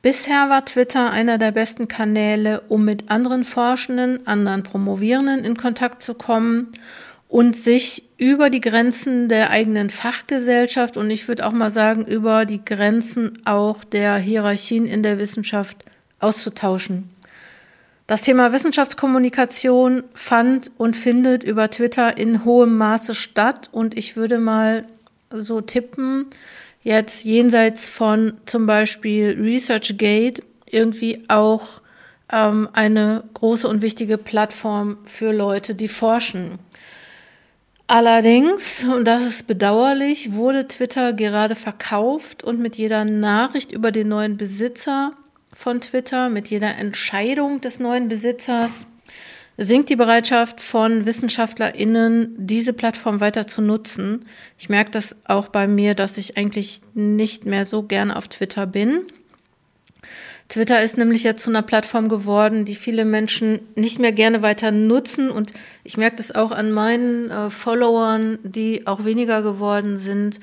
Bisher war Twitter einer der besten Kanäle, um mit anderen Forschenden, anderen Promovierenden in Kontakt zu kommen und sich über die Grenzen der eigenen Fachgesellschaft und ich würde auch mal sagen über die Grenzen auch der Hierarchien in der Wissenschaft auszutauschen. Das Thema Wissenschaftskommunikation fand und findet über Twitter in hohem Maße statt und ich würde mal so tippen, jetzt jenseits von zum Beispiel ResearchGate irgendwie auch ähm, eine große und wichtige Plattform für Leute, die forschen. Allerdings, und das ist bedauerlich, wurde Twitter gerade verkauft und mit jeder Nachricht über den neuen Besitzer von Twitter, mit jeder Entscheidung des neuen Besitzers sinkt die Bereitschaft von WissenschaftlerInnen, diese Plattform weiter zu nutzen. Ich merke das auch bei mir, dass ich eigentlich nicht mehr so gerne auf Twitter bin. Twitter ist nämlich jetzt zu einer Plattform geworden, die viele Menschen nicht mehr gerne weiter nutzen. Und ich merke das auch an meinen äh, Followern, die auch weniger geworden sind,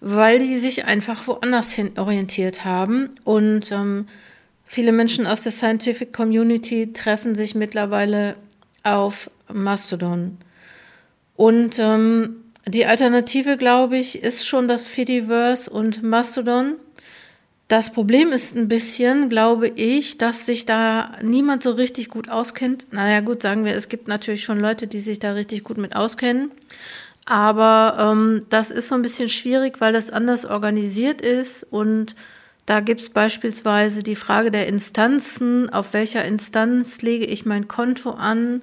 weil die sich einfach woanders hin orientiert haben. Und ähm, Viele Menschen aus der Scientific Community treffen sich mittlerweile auf Mastodon. Und ähm, die Alternative, glaube ich, ist schon das Fediverse und Mastodon. Das Problem ist ein bisschen, glaube ich, dass sich da niemand so richtig gut auskennt. Naja, gut, sagen wir, es gibt natürlich schon Leute, die sich da richtig gut mit auskennen. Aber ähm, das ist so ein bisschen schwierig, weil das anders organisiert ist und da gibt es beispielsweise die Frage der Instanzen. Auf welcher Instanz lege ich mein Konto an?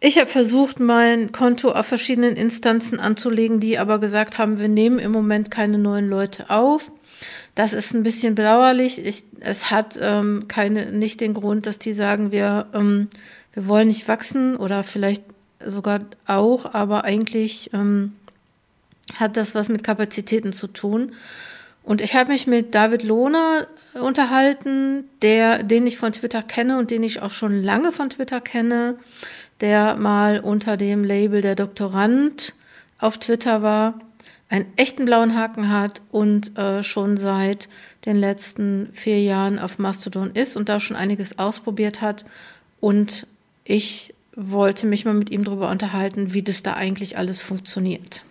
Ich habe versucht, mein Konto auf verschiedenen Instanzen anzulegen, die aber gesagt haben, wir nehmen im Moment keine neuen Leute auf. Das ist ein bisschen bedauerlich. Ich, es hat ähm, keine, nicht den Grund, dass die sagen, wir, ähm, wir wollen nicht wachsen oder vielleicht sogar auch, aber eigentlich ähm, hat das was mit Kapazitäten zu tun. Und ich habe mich mit David Lohner unterhalten, der, den ich von Twitter kenne und den ich auch schon lange von Twitter kenne, der mal unter dem Label der Doktorand auf Twitter war, einen echten blauen Haken hat und äh, schon seit den letzten vier Jahren auf Mastodon ist und da schon einiges ausprobiert hat. Und ich wollte mich mal mit ihm darüber unterhalten, wie das da eigentlich alles funktioniert.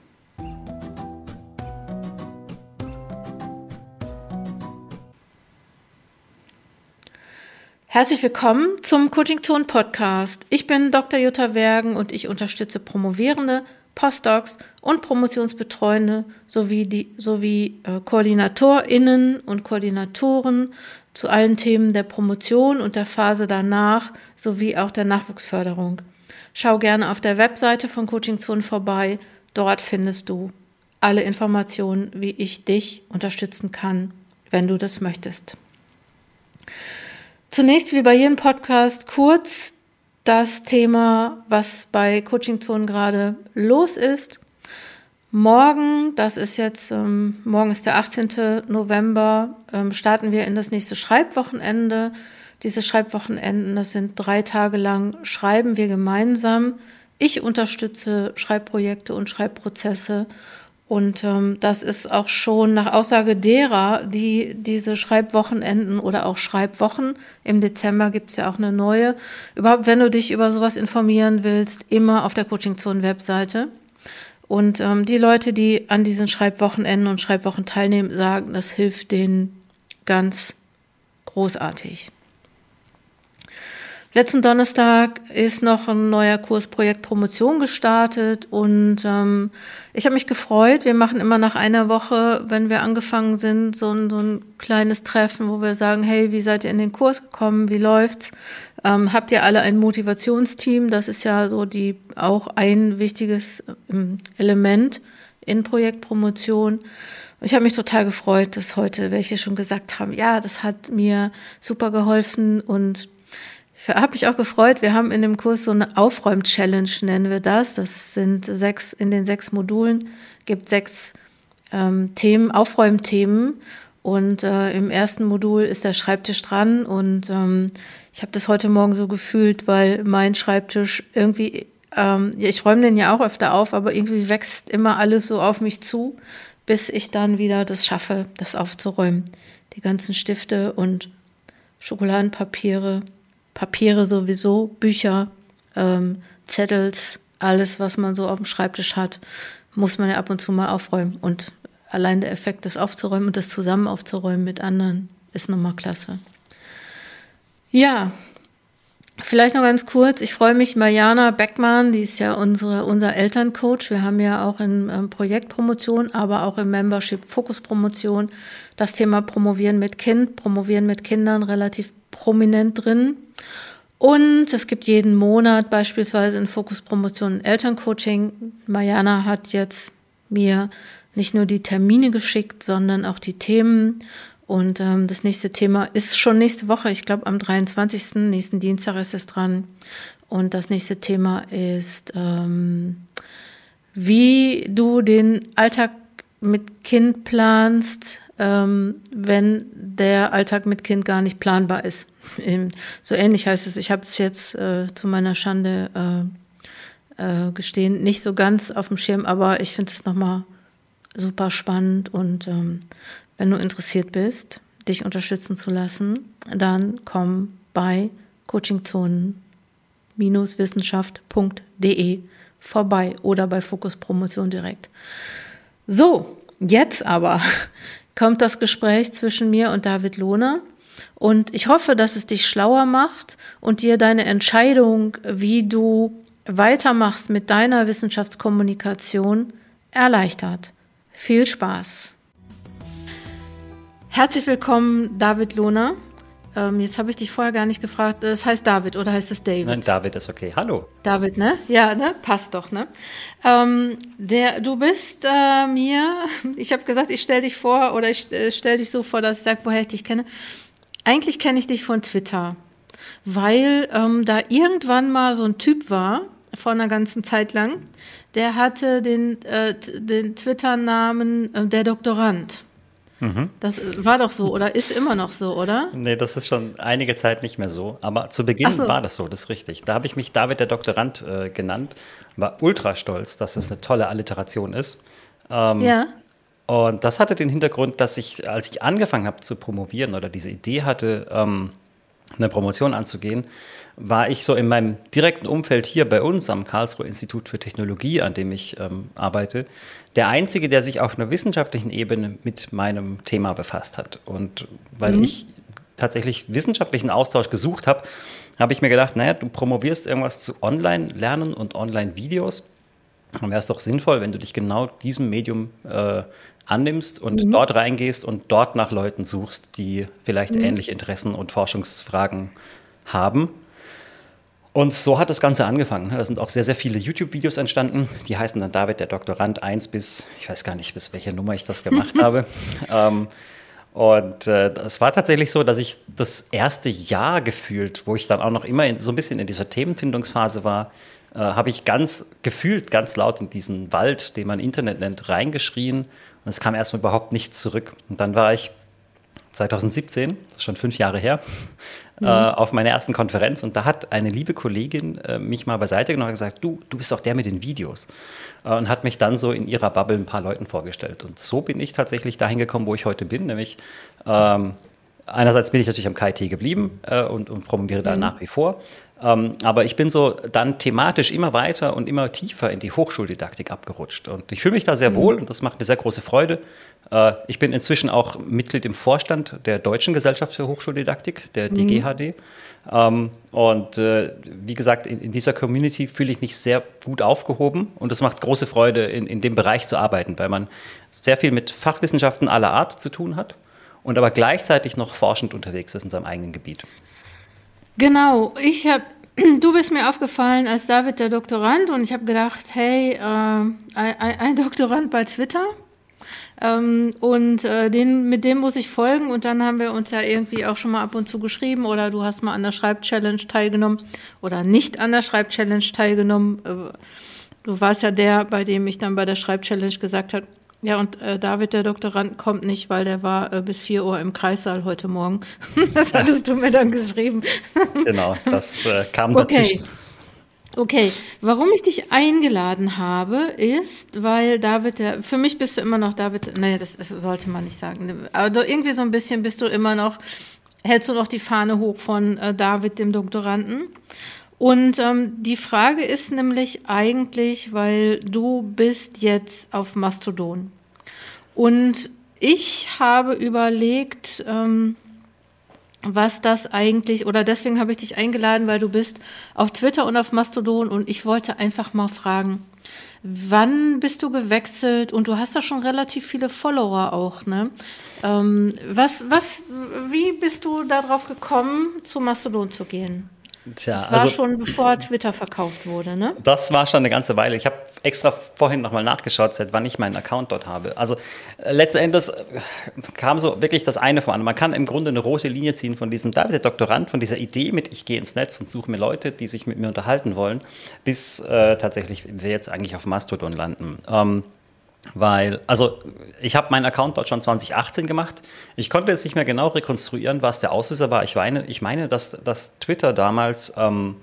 Herzlich willkommen zum Coaching Zone Podcast. Ich bin Dr. Jutta Wergen und ich unterstütze Promovierende, Postdocs und Promotionsbetreuende sowie, die, sowie äh, KoordinatorInnen und Koordinatoren zu allen Themen der Promotion und der Phase danach sowie auch der Nachwuchsförderung. Schau gerne auf der Webseite von Coaching Zone vorbei. Dort findest du alle Informationen, wie ich dich unterstützen kann, wenn du das möchtest. Zunächst, wie bei jedem Podcast, kurz das Thema, was bei Coaching Zone gerade los ist. Morgen, das ist jetzt, ähm, morgen ist der 18. November, ähm, starten wir in das nächste Schreibwochenende. Diese Schreibwochenenden, das sind drei Tage lang, schreiben wir gemeinsam. Ich unterstütze Schreibprojekte und Schreibprozesse und ähm, das ist auch schon nach Aussage derer, die diese Schreibwochenenden oder auch Schreibwochen, im Dezember gibt es ja auch eine neue, überhaupt wenn du dich über sowas informieren willst, immer auf der Coaching Zone Webseite. Und ähm, die Leute, die an diesen Schreibwochenenden und Schreibwochen teilnehmen, sagen, das hilft denen ganz großartig. Letzten Donnerstag ist noch ein neuer Kurs Projekt Promotion gestartet und ähm, ich habe mich gefreut. Wir machen immer nach einer Woche, wenn wir angefangen sind, so ein, so ein kleines Treffen, wo wir sagen, hey, wie seid ihr in den Kurs gekommen? Wie läuft's? Ähm, habt ihr alle ein Motivationsteam? Das ist ja so die auch ein wichtiges ähm, Element in Projektpromotion. Ich habe mich total gefreut, dass heute welche schon gesagt haben, ja, das hat mir super geholfen und habe mich auch gefreut. Wir haben in dem Kurs so eine Aufräum-Challenge, nennen wir das. Das sind sechs, in den sechs Modulen gibt sechs ähm, Themen, Aufräumthemen. Und äh, im ersten Modul ist der Schreibtisch dran. Und ähm, ich habe das heute Morgen so gefühlt, weil mein Schreibtisch irgendwie, ähm, ich räume den ja auch öfter auf, aber irgendwie wächst immer alles so auf mich zu, bis ich dann wieder das schaffe, das aufzuräumen. die ganzen Stifte und Schokoladenpapiere, Papiere sowieso, Bücher, ähm, Zettels, alles, was man so auf dem Schreibtisch hat, muss man ja ab und zu mal aufräumen. Und allein der Effekt, das aufzuräumen und das zusammen aufzuräumen mit anderen, ist nochmal klasse. Ja, Vielleicht noch ganz kurz, ich freue mich, Mariana Beckmann, die ist ja unsere, unser Elterncoach. Wir haben ja auch in ähm, Projektpromotion, aber auch im Membership Fokuspromotion das Thema Promovieren mit Kind, Promovieren mit Kindern relativ prominent drin. Und es gibt jeden Monat beispielsweise in Fokuspromotion Elterncoaching. Mariana hat jetzt mir nicht nur die Termine geschickt, sondern auch die Themen. Und ähm, das nächste Thema ist schon nächste Woche, ich glaube am 23. nächsten Dienstag ist es dran. Und das nächste Thema ist, ähm, wie du den Alltag mit Kind planst, ähm, wenn der Alltag mit Kind gar nicht planbar ist. So ähnlich heißt es. Ich habe es jetzt äh, zu meiner Schande äh, äh, gestehen, nicht so ganz auf dem Schirm, aber ich finde es nochmal super spannend und ähm, wenn du interessiert bist, dich unterstützen zu lassen, dann komm bei coachingzonen-wissenschaft.de vorbei oder bei Fokus Promotion direkt. So, jetzt aber kommt das Gespräch zwischen mir und David Lohner. Und ich hoffe, dass es dich schlauer macht und dir deine Entscheidung, wie du weitermachst mit deiner Wissenschaftskommunikation, erleichtert. Viel Spaß! Herzlich willkommen, David Lohner. Ähm, jetzt habe ich dich vorher gar nicht gefragt. Das heißt David oder heißt es David? Nein, David ist okay. Hallo. David, ne? Ja, ne? Passt doch, ne? Ähm, der, du bist äh, mir, ich habe gesagt, ich stelle dich vor oder ich äh, stelle dich so vor, dass ich sage, woher ich dich kenne. Eigentlich kenne ich dich von Twitter, weil ähm, da irgendwann mal so ein Typ war, vor einer ganzen Zeit lang, der hatte den, äh, den Twitter-Namen äh, der Doktorand. Mhm. Das war doch so oder ist immer noch so, oder? Nee, das ist schon einige Zeit nicht mehr so. Aber zu Beginn so. war das so, das ist richtig. Da habe ich mich David der Doktorand äh, genannt, war ultra stolz, dass es eine tolle Alliteration ist. Ähm, ja. Und das hatte den Hintergrund, dass ich, als ich angefangen habe zu promovieren oder diese Idee hatte, ähm, eine Promotion anzugehen, war ich so in meinem direkten Umfeld hier bei uns am Karlsruher Institut für Technologie, an dem ich ähm, arbeite, der Einzige, der sich auf einer wissenschaftlichen Ebene mit meinem Thema befasst hat. Und weil mhm. ich tatsächlich wissenschaftlichen Austausch gesucht habe, habe ich mir gedacht, naja, du promovierst irgendwas zu Online-Lernen und Online-Videos. Dann wäre es doch sinnvoll, wenn du dich genau diesem Medium äh, annimmst und mhm. dort reingehst und dort nach Leuten suchst, die vielleicht mhm. ähnliche Interessen und Forschungsfragen haben. Und so hat das Ganze angefangen. Da sind auch sehr, sehr viele YouTube-Videos entstanden. Die heißen dann David der Doktorand 1 bis, ich weiß gar nicht, bis welche Nummer ich das gemacht habe. Ähm, und äh, es war tatsächlich so, dass ich das erste Jahr gefühlt, wo ich dann auch noch immer in, so ein bisschen in dieser Themenfindungsphase war, äh, habe ich ganz gefühlt, ganz laut in diesen Wald, den man Internet nennt, reingeschrien. Und es kam erstmal überhaupt nichts zurück. Und dann war ich 2017, das ist schon fünf Jahre her, mhm. äh, auf meiner ersten Konferenz und da hat eine liebe Kollegin äh, mich mal beiseite genommen und gesagt, du, du bist doch der mit den Videos äh, und hat mich dann so in ihrer Bubble ein paar Leuten vorgestellt und so bin ich tatsächlich dahin gekommen, wo ich heute bin, nämlich ähm, einerseits bin ich natürlich am KIT geblieben äh, und, und promoviere da mhm. nach wie vor, ähm, aber ich bin so dann thematisch immer weiter und immer tiefer in die Hochschuldidaktik abgerutscht. Und ich fühle mich da sehr mhm. wohl und das macht mir sehr große Freude. Äh, ich bin inzwischen auch Mitglied im Vorstand der Deutschen Gesellschaft für Hochschuldidaktik, der mhm. DGHD. Ähm, und äh, wie gesagt, in, in, dieser Community fühle ich mich sehr gut aufgehoben und es macht große Freude, in, in dem Bereich zu arbeiten, weil man sehr viel mit Fachwissenschaften aller Art zu tun hat und aber gleichzeitig noch forschend unterwegs ist in seinem eigenen Gebiet. Genau, ich habe, du bist mir aufgefallen als David der Doktorand und ich habe gedacht, hey, äh, ein, ein, Doktorand bei Twitter. Ähm, und äh, den, mit dem muss ich folgen und dann haben wir uns ja irgendwie auch schon mal ab und zu geschrieben oder du hast mal an der Schreibchallenge teilgenommen oder nicht an der Schreibchallenge teilgenommen. Äh, du warst ja der, bei dem ich dann bei der Schreibchallenge gesagt habe, ja, und äh, David, der Doktorand, kommt nicht, weil der war äh, bis 4 Uhr im Kreissaal heute Morgen. das hattest du mir dann geschrieben. genau, das äh, kam dazwischen. Okay. Okay, warum ich dich eingeladen habe, ist, weil David, der, für mich bist du immer noch David, naja, das, das sollte man nicht sagen, aber irgendwie so ein bisschen bist du immer noch, hältst du noch die Fahne hoch von äh, David, dem Doktoranden. Und ähm, die Frage ist nämlich eigentlich, weil du bist jetzt auf Mastodon. Und ich habe überlegt, ähm, was das eigentlich, oder deswegen habe ich dich eingeladen, weil du bist auf Twitter und auf Mastodon und ich wollte einfach mal fragen, wann bist du gewechselt und du hast da schon relativ viele Follower auch, ne? Ähm, was, was, wie bist du darauf gekommen, zu Mastodon zu gehen? Tja, das war also, schon bevor Twitter verkauft wurde, ne? Das war schon eine ganze Weile. Ich habe extra vorhin nochmal nachgeschaut, seit wann ich meinen Account dort habe. Also äh, letzten Endes äh, kam so wirklich das eine vor an. Man kann im Grunde eine rote Linie ziehen von diesem David, der Doktorand, von dieser Idee mit, ich gehe ins Netz und suche mir Leute, die sich mit mir unterhalten wollen, bis äh, tatsächlich wir jetzt eigentlich auf Mastodon landen. Ähm, weil, also ich habe meinen Account dort schon 2018 gemacht. Ich konnte jetzt nicht mehr genau rekonstruieren, was der Auslöser war. Ich meine, ich meine dass, dass Twitter damals ähm,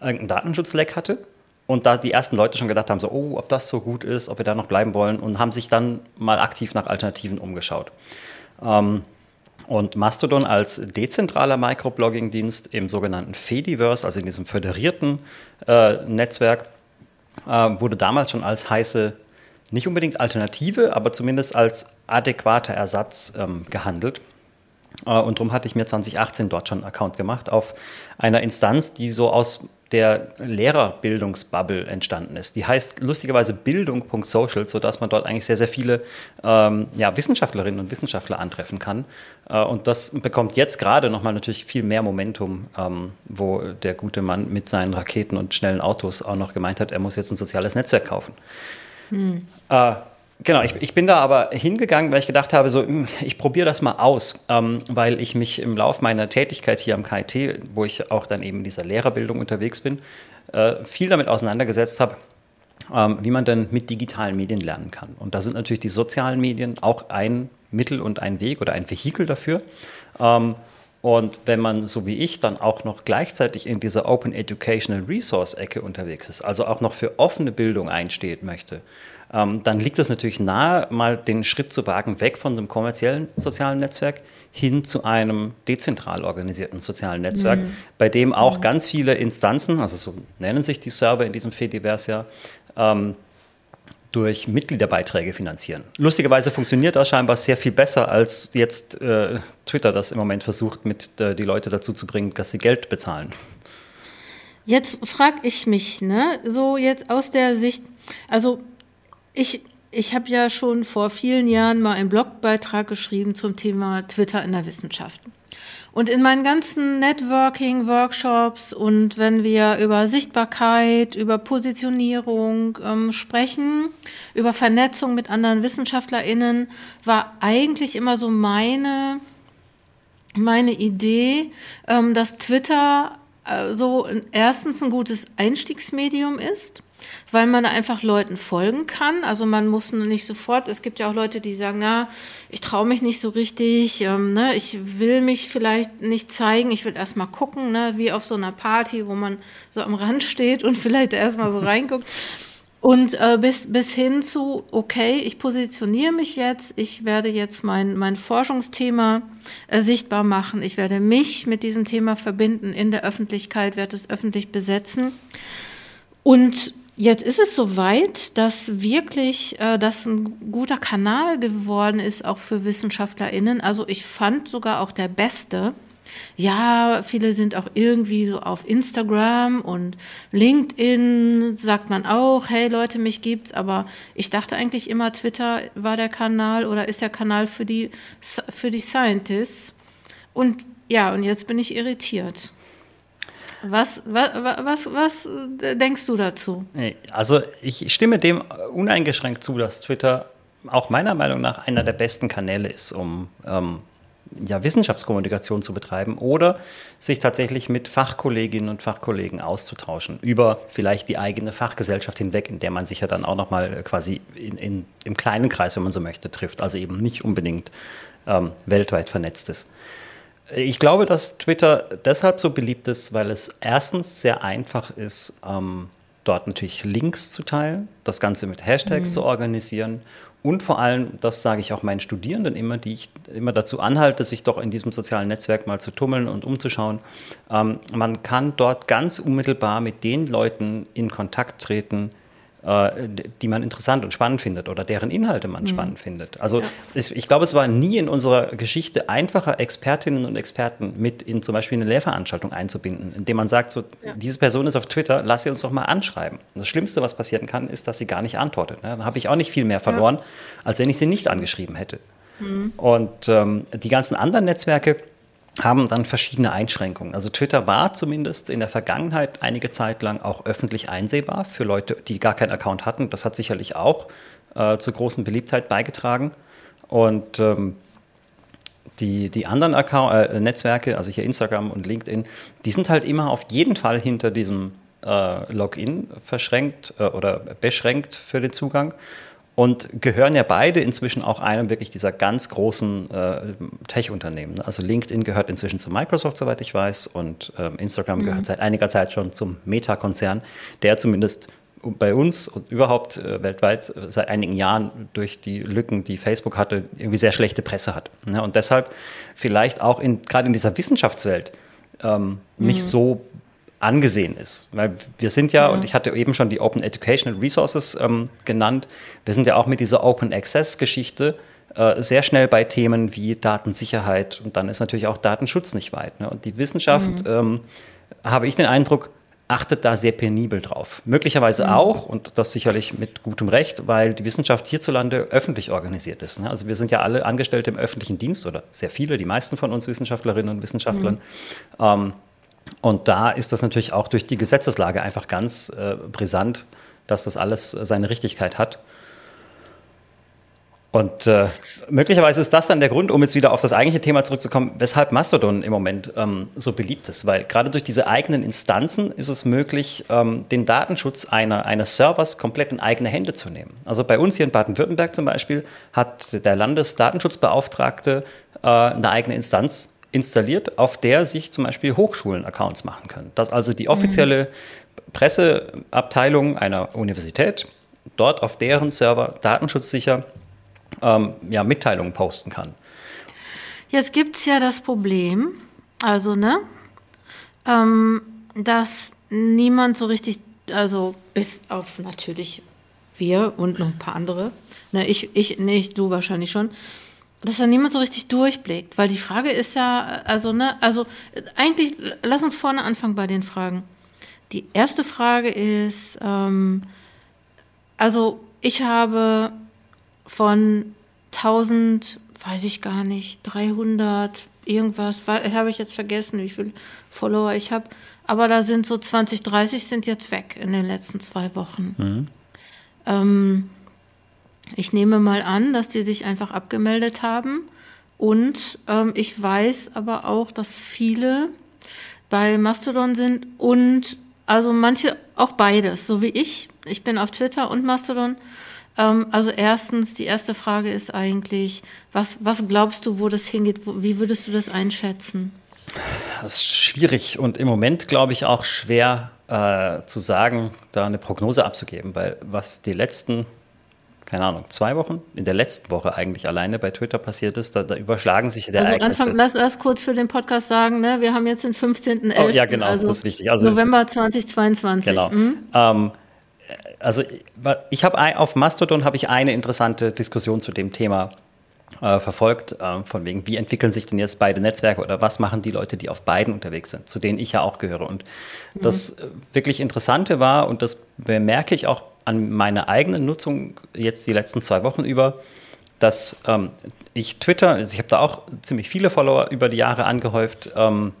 einen Datenschutzleck hatte und da die ersten Leute schon gedacht haben, so, oh, ob das so gut ist, ob wir da noch bleiben wollen und haben sich dann mal aktiv nach Alternativen umgeschaut. Ähm, und Mastodon als dezentraler Microblogging-Dienst im sogenannten Fediverse, also in diesem föderierten äh, Netzwerk, äh, wurde damals schon als heiße nicht unbedingt Alternative, aber zumindest als adäquater Ersatz ähm, gehandelt. Äh, und darum hatte ich mir 2018 dort schon einen Account gemacht auf einer Instanz, die so aus der Lehrerbildungsbubble entstanden ist. Die heißt lustigerweise bildung.social, sodass man dort eigentlich sehr, sehr viele ähm, ja, Wissenschaftlerinnen und Wissenschaftler antreffen kann. Äh, und das bekommt jetzt gerade nochmal natürlich viel mehr Momentum, ähm, wo der gute Mann mit seinen Raketen und schnellen Autos auch noch gemeint hat, er muss jetzt ein soziales Netzwerk kaufen. Hm. Äh, genau, ich, ich, bin da aber hingegangen, weil ich gedacht habe, so, hm, ich probiere das mal aus, ähm, weil ich mich im Laufe meiner Tätigkeit hier am KIT, wo ich auch dann eben in dieser Lehrerbildung unterwegs bin, äh, viel damit auseinandergesetzt habe, ähm, wie man denn mit digitalen Medien lernen kann. Und da sind natürlich die sozialen Medien auch ein Mittel und ein Weg oder ein Vehikel dafür. Ähm, und wenn man, so wie ich, dann auch noch gleichzeitig in dieser Open Educational Resource Ecke unterwegs ist, also auch noch für offene Bildung einsteht möchte, ähm, dann liegt es natürlich nahe, mal den Schritt zu wagen, weg von einem kommerziellen sozialen Netzwerk hin zu einem dezentral organisierten sozialen Netzwerk, mhm. bei dem auch mhm. ganz viele Instanzen, also so nennen sich die Server in diesem Fediverse ja, ähm, durch Mitgliederbeiträge finanzieren. Lustigerweise funktioniert das scheinbar sehr viel besser, als jetzt äh, Twitter das im Moment versucht, mit äh, die Leute dazu zu bringen, dass sie Geld bezahlen. Jetzt frage ich mich, ne, so jetzt aus der Sicht, also ich, ich habe ja schon vor vielen Jahren mal einen Blogbeitrag geschrieben zum Thema Twitter in der Wissenschaft. Und in meinen ganzen Networking-Workshops und wenn wir über Sichtbarkeit, über Positionierung ähm, sprechen, über Vernetzung mit anderen WissenschaftlerInnen, war eigentlich immer so meine, meine Idee, ähm, dass Twitter äh, so erstens ein gutes Einstiegsmedium ist weil man einfach Leuten folgen kann. Also man muss nicht sofort, es gibt ja auch Leute, die sagen, na, ich traue mich nicht so richtig, ähm, ne, ich will mich vielleicht nicht zeigen, ich will erst mal gucken, ne, wie auf so einer Party, wo man so am Rand steht und vielleicht erst mal so reinguckt. Und äh, bis, bis hin zu, okay, ich positioniere mich jetzt, ich werde jetzt mein, mein Forschungsthema äh, sichtbar machen, ich werde mich mit diesem Thema verbinden in der Öffentlichkeit, werde es öffentlich besetzen. Und Jetzt ist es soweit, dass wirklich äh, das ein guter Kanal geworden ist, auch für WissenschaftlerInnen. Also ich fand sogar auch der beste. Ja, viele sind auch irgendwie so auf Instagram und LinkedIn sagt man auch, hey Leute, mich gibt's, aber ich dachte eigentlich immer, Twitter war der Kanal oder ist der Kanal für die, für die Scientists. Und ja, und jetzt bin ich irritiert. Was, was, was, was äh, denkst du dazu? Also ich stimme dem uneingeschränkt zu, dass Twitter auch meiner Meinung nach einer der besten Kanäle ist, um ähm, ja, Wissenschaftskommunikation zu betreiben oder sich tatsächlich mit Fachkolleginnen und Fachkollegen auszutauschen über vielleicht die eigene Fachgesellschaft hinweg, in der man sich ja dann auch nochmal quasi in, in, im kleinen Kreis, wenn man so möchte, trifft, also eben nicht unbedingt ähm, weltweit vernetzt ist. Ich glaube, dass Twitter deshalb so beliebt ist, weil es erstens sehr einfach ist, ähm, dort natürlich Links zu teilen, das Ganze mit Hashtags mhm. zu organisieren und vor allem, das sage ich auch meinen Studierenden immer, die ich immer dazu anhalte, sich doch in diesem sozialen Netzwerk mal zu tummeln und umzuschauen. Ähm, man kann dort ganz unmittelbar mit den Leuten in Kontakt treten, äh, die man interessant und spannend findet oder deren Inhalte man mhm. spannend findet. Also ja. ich, ich, glaube, es war nie in unserer Geschichte einfacher, Expertinnen und Experten mit in zum Beispiel eine Lehrveranstaltung einzubinden, indem man sagt, so, ja. diese Person ist auf Twitter, lass sie uns doch mal anschreiben. das Schlimmste, was passieren kann, ist, dass sie gar nicht antwortet. Ne? Dann habe ich auch nicht viel mehr verloren, ja. als wenn ich sie nicht angeschrieben hätte. Mhm. Und ähm, die ganzen anderen Netzwerke, haben dann verschiedene Einschränkungen. Also Twitter war zumindest in der Vergangenheit einige Zeit lang auch öffentlich einsehbar für Leute, die gar keinen Account hatten. Das hat sicherlich auch äh, zur großen Beliebtheit beigetragen. Und ähm, die, die anderen Account, äh, Netzwerke, also hier Instagram und LinkedIn, die sind halt immer auf jeden Fall hinter diesem äh, Login verschränkt äh, oder beschränkt für den Zugang und gehören ja beide inzwischen auch einem wirklich dieser ganz großen äh, Tech-Unternehmen. Also LinkedIn gehört inzwischen zu Microsoft, soweit ich weiß, und ähm, Instagram mhm. gehört seit einiger Zeit schon zum Meta-Konzern, der zumindest bei uns und überhaupt äh, weltweit äh, seit einigen Jahren durch die Lücken, die Facebook hatte, irgendwie sehr schlechte Presse hat. Ne? Und deshalb vielleicht auch in, gerade in dieser Wissenschaftswelt ähm, mhm. nicht so angesehen ist. Weil wir sind ja, ja, und ich hatte eben schon die Open Educational Resources ähm, genannt, wir sind ja auch mit dieser Open Access Geschichte äh, sehr schnell bei Themen wie Datensicherheit und dann ist natürlich auch Datenschutz nicht weit. Ne? Und die Wissenschaft, mhm. ähm, habe ich den Eindruck, achtet da sehr penibel drauf. Möglicherweise mhm. auch, und das sicherlich mit gutem Recht, weil die Wissenschaft hierzulande öffentlich organisiert ist. Ne? Also wir sind ja alle Angestellte im öffentlichen Dienst oder sehr viele, die meisten von uns Wissenschaftlerinnen und Wissenschaftlern. Mhm. Ähm, und da ist das natürlich auch durch die Gesetzeslage einfach ganz äh, brisant, dass das alles seine Richtigkeit hat. Und äh, möglicherweise ist das dann der Grund, um jetzt wieder auf das eigentliche Thema zurückzukommen, weshalb Mastodon im Moment ähm, so beliebt ist. Weil gerade durch diese eigenen Instanzen ist es möglich, ähm, den Datenschutz einer, eines Servers komplett in eigene Hände zu nehmen. Also bei uns hier in Baden-Württemberg zum Beispiel hat der Landesdatenschutzbeauftragte äh, eine eigene Instanz installiert, auf der sich zum Beispiel Hochschulen Accounts machen können. Dass also die offizielle. Presseabteilung einer Universität dort auf deren Server datenschutzsicher ähm, ja, Mitteilungen posten kann. Jetzt gibt es ja das Problem, also, ne, ähm, dass niemand so richtig, also bis auf natürlich wir und noch ein paar andere, ne, ich, ich, nicht, du wahrscheinlich schon, dass da niemand so richtig durchblickt, weil die Frage ist ja, also, ne, also eigentlich, lass uns vorne anfangen bei den Fragen. Die erste Frage ist, ähm, also ich habe von 1000, weiß ich gar nicht, 300, irgendwas, habe ich jetzt vergessen, wie viele Follower ich habe, aber da sind so 20, 30 sind jetzt weg in den letzten zwei Wochen. Mhm. Ähm, ich nehme mal an, dass die sich einfach abgemeldet haben. Und ähm, ich weiß aber auch, dass viele bei Mastodon sind und also manche auch beides, so wie ich. Ich bin auf Twitter und Mastodon. Ähm, also erstens, die erste Frage ist eigentlich, was, was glaubst du, wo das hingeht? Wie würdest du das einschätzen? Das ist schwierig und im Moment glaube ich auch schwer äh, zu sagen, da eine Prognose abzugeben, weil was die letzten keine Ahnung, zwei Wochen, in der letzten Woche eigentlich alleine bei Twitter passiert ist, da, da überschlagen sich der also Ereignisse. Anfang, lass erst kurz für den Podcast sagen, ne? wir haben jetzt den 15.11. Oh, ja, genau, also das ist wichtig. Also November 2022. Genau. Mhm. Ähm, also ich habe auf Mastodon habe ich eine interessante Diskussion zu dem Thema äh, verfolgt, äh, von wegen, wie entwickeln sich denn jetzt beide Netzwerke oder was machen die Leute, die auf beiden unterwegs sind, zu denen ich ja auch gehöre. Und mhm. das äh, wirklich Interessante war, und das bemerke ich auch an meiner eigenen Nutzung jetzt die letzten zwei Wochen über, dass ähm, ich Twitter, also ich habe da auch ziemlich viele Follower über die Jahre angehäuft, ähm,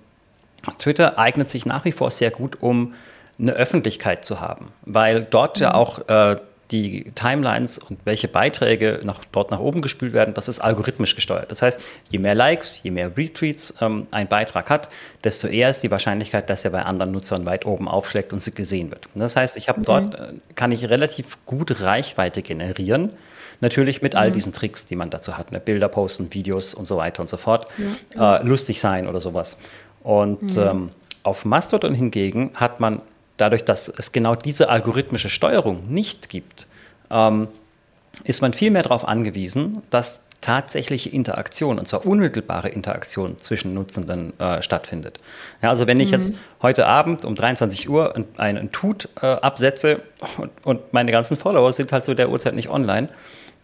Twitter eignet sich nach wie vor sehr gut, um eine Öffentlichkeit zu haben, weil dort mhm. ja auch äh, die Timelines und welche Beiträge nach, dort nach oben gespült werden, das ist algorithmisch gesteuert. Das heißt, je mehr Likes, je mehr Retweets ähm, ein Beitrag hat, desto eher ist die Wahrscheinlichkeit, dass er bei anderen Nutzern weit oben aufschlägt und gesehen wird. Das heißt, ich habe mhm. dort, äh, kann ich relativ gut Reichweite generieren. Natürlich mit all mhm. diesen Tricks, die man dazu hat. Ne? Bilder posten, Videos und so weiter und so fort. Ja. Äh, lustig sein oder sowas. Und mhm. ähm, auf Mastodon hingegen hat man dadurch, dass es genau diese algorithmische Steuerung nicht gibt, ähm, ist man viel mehr darauf angewiesen, dass tatsächliche Interaktion, und zwar unmittelbare Interaktion zwischen Nutzenden äh, stattfindet. Ja, also wenn ich mhm. jetzt heute Abend um 23 Uhr einen, Tut äh, absetze und, und, meine ganzen Follower sind halt zu der Uhrzeit nicht online,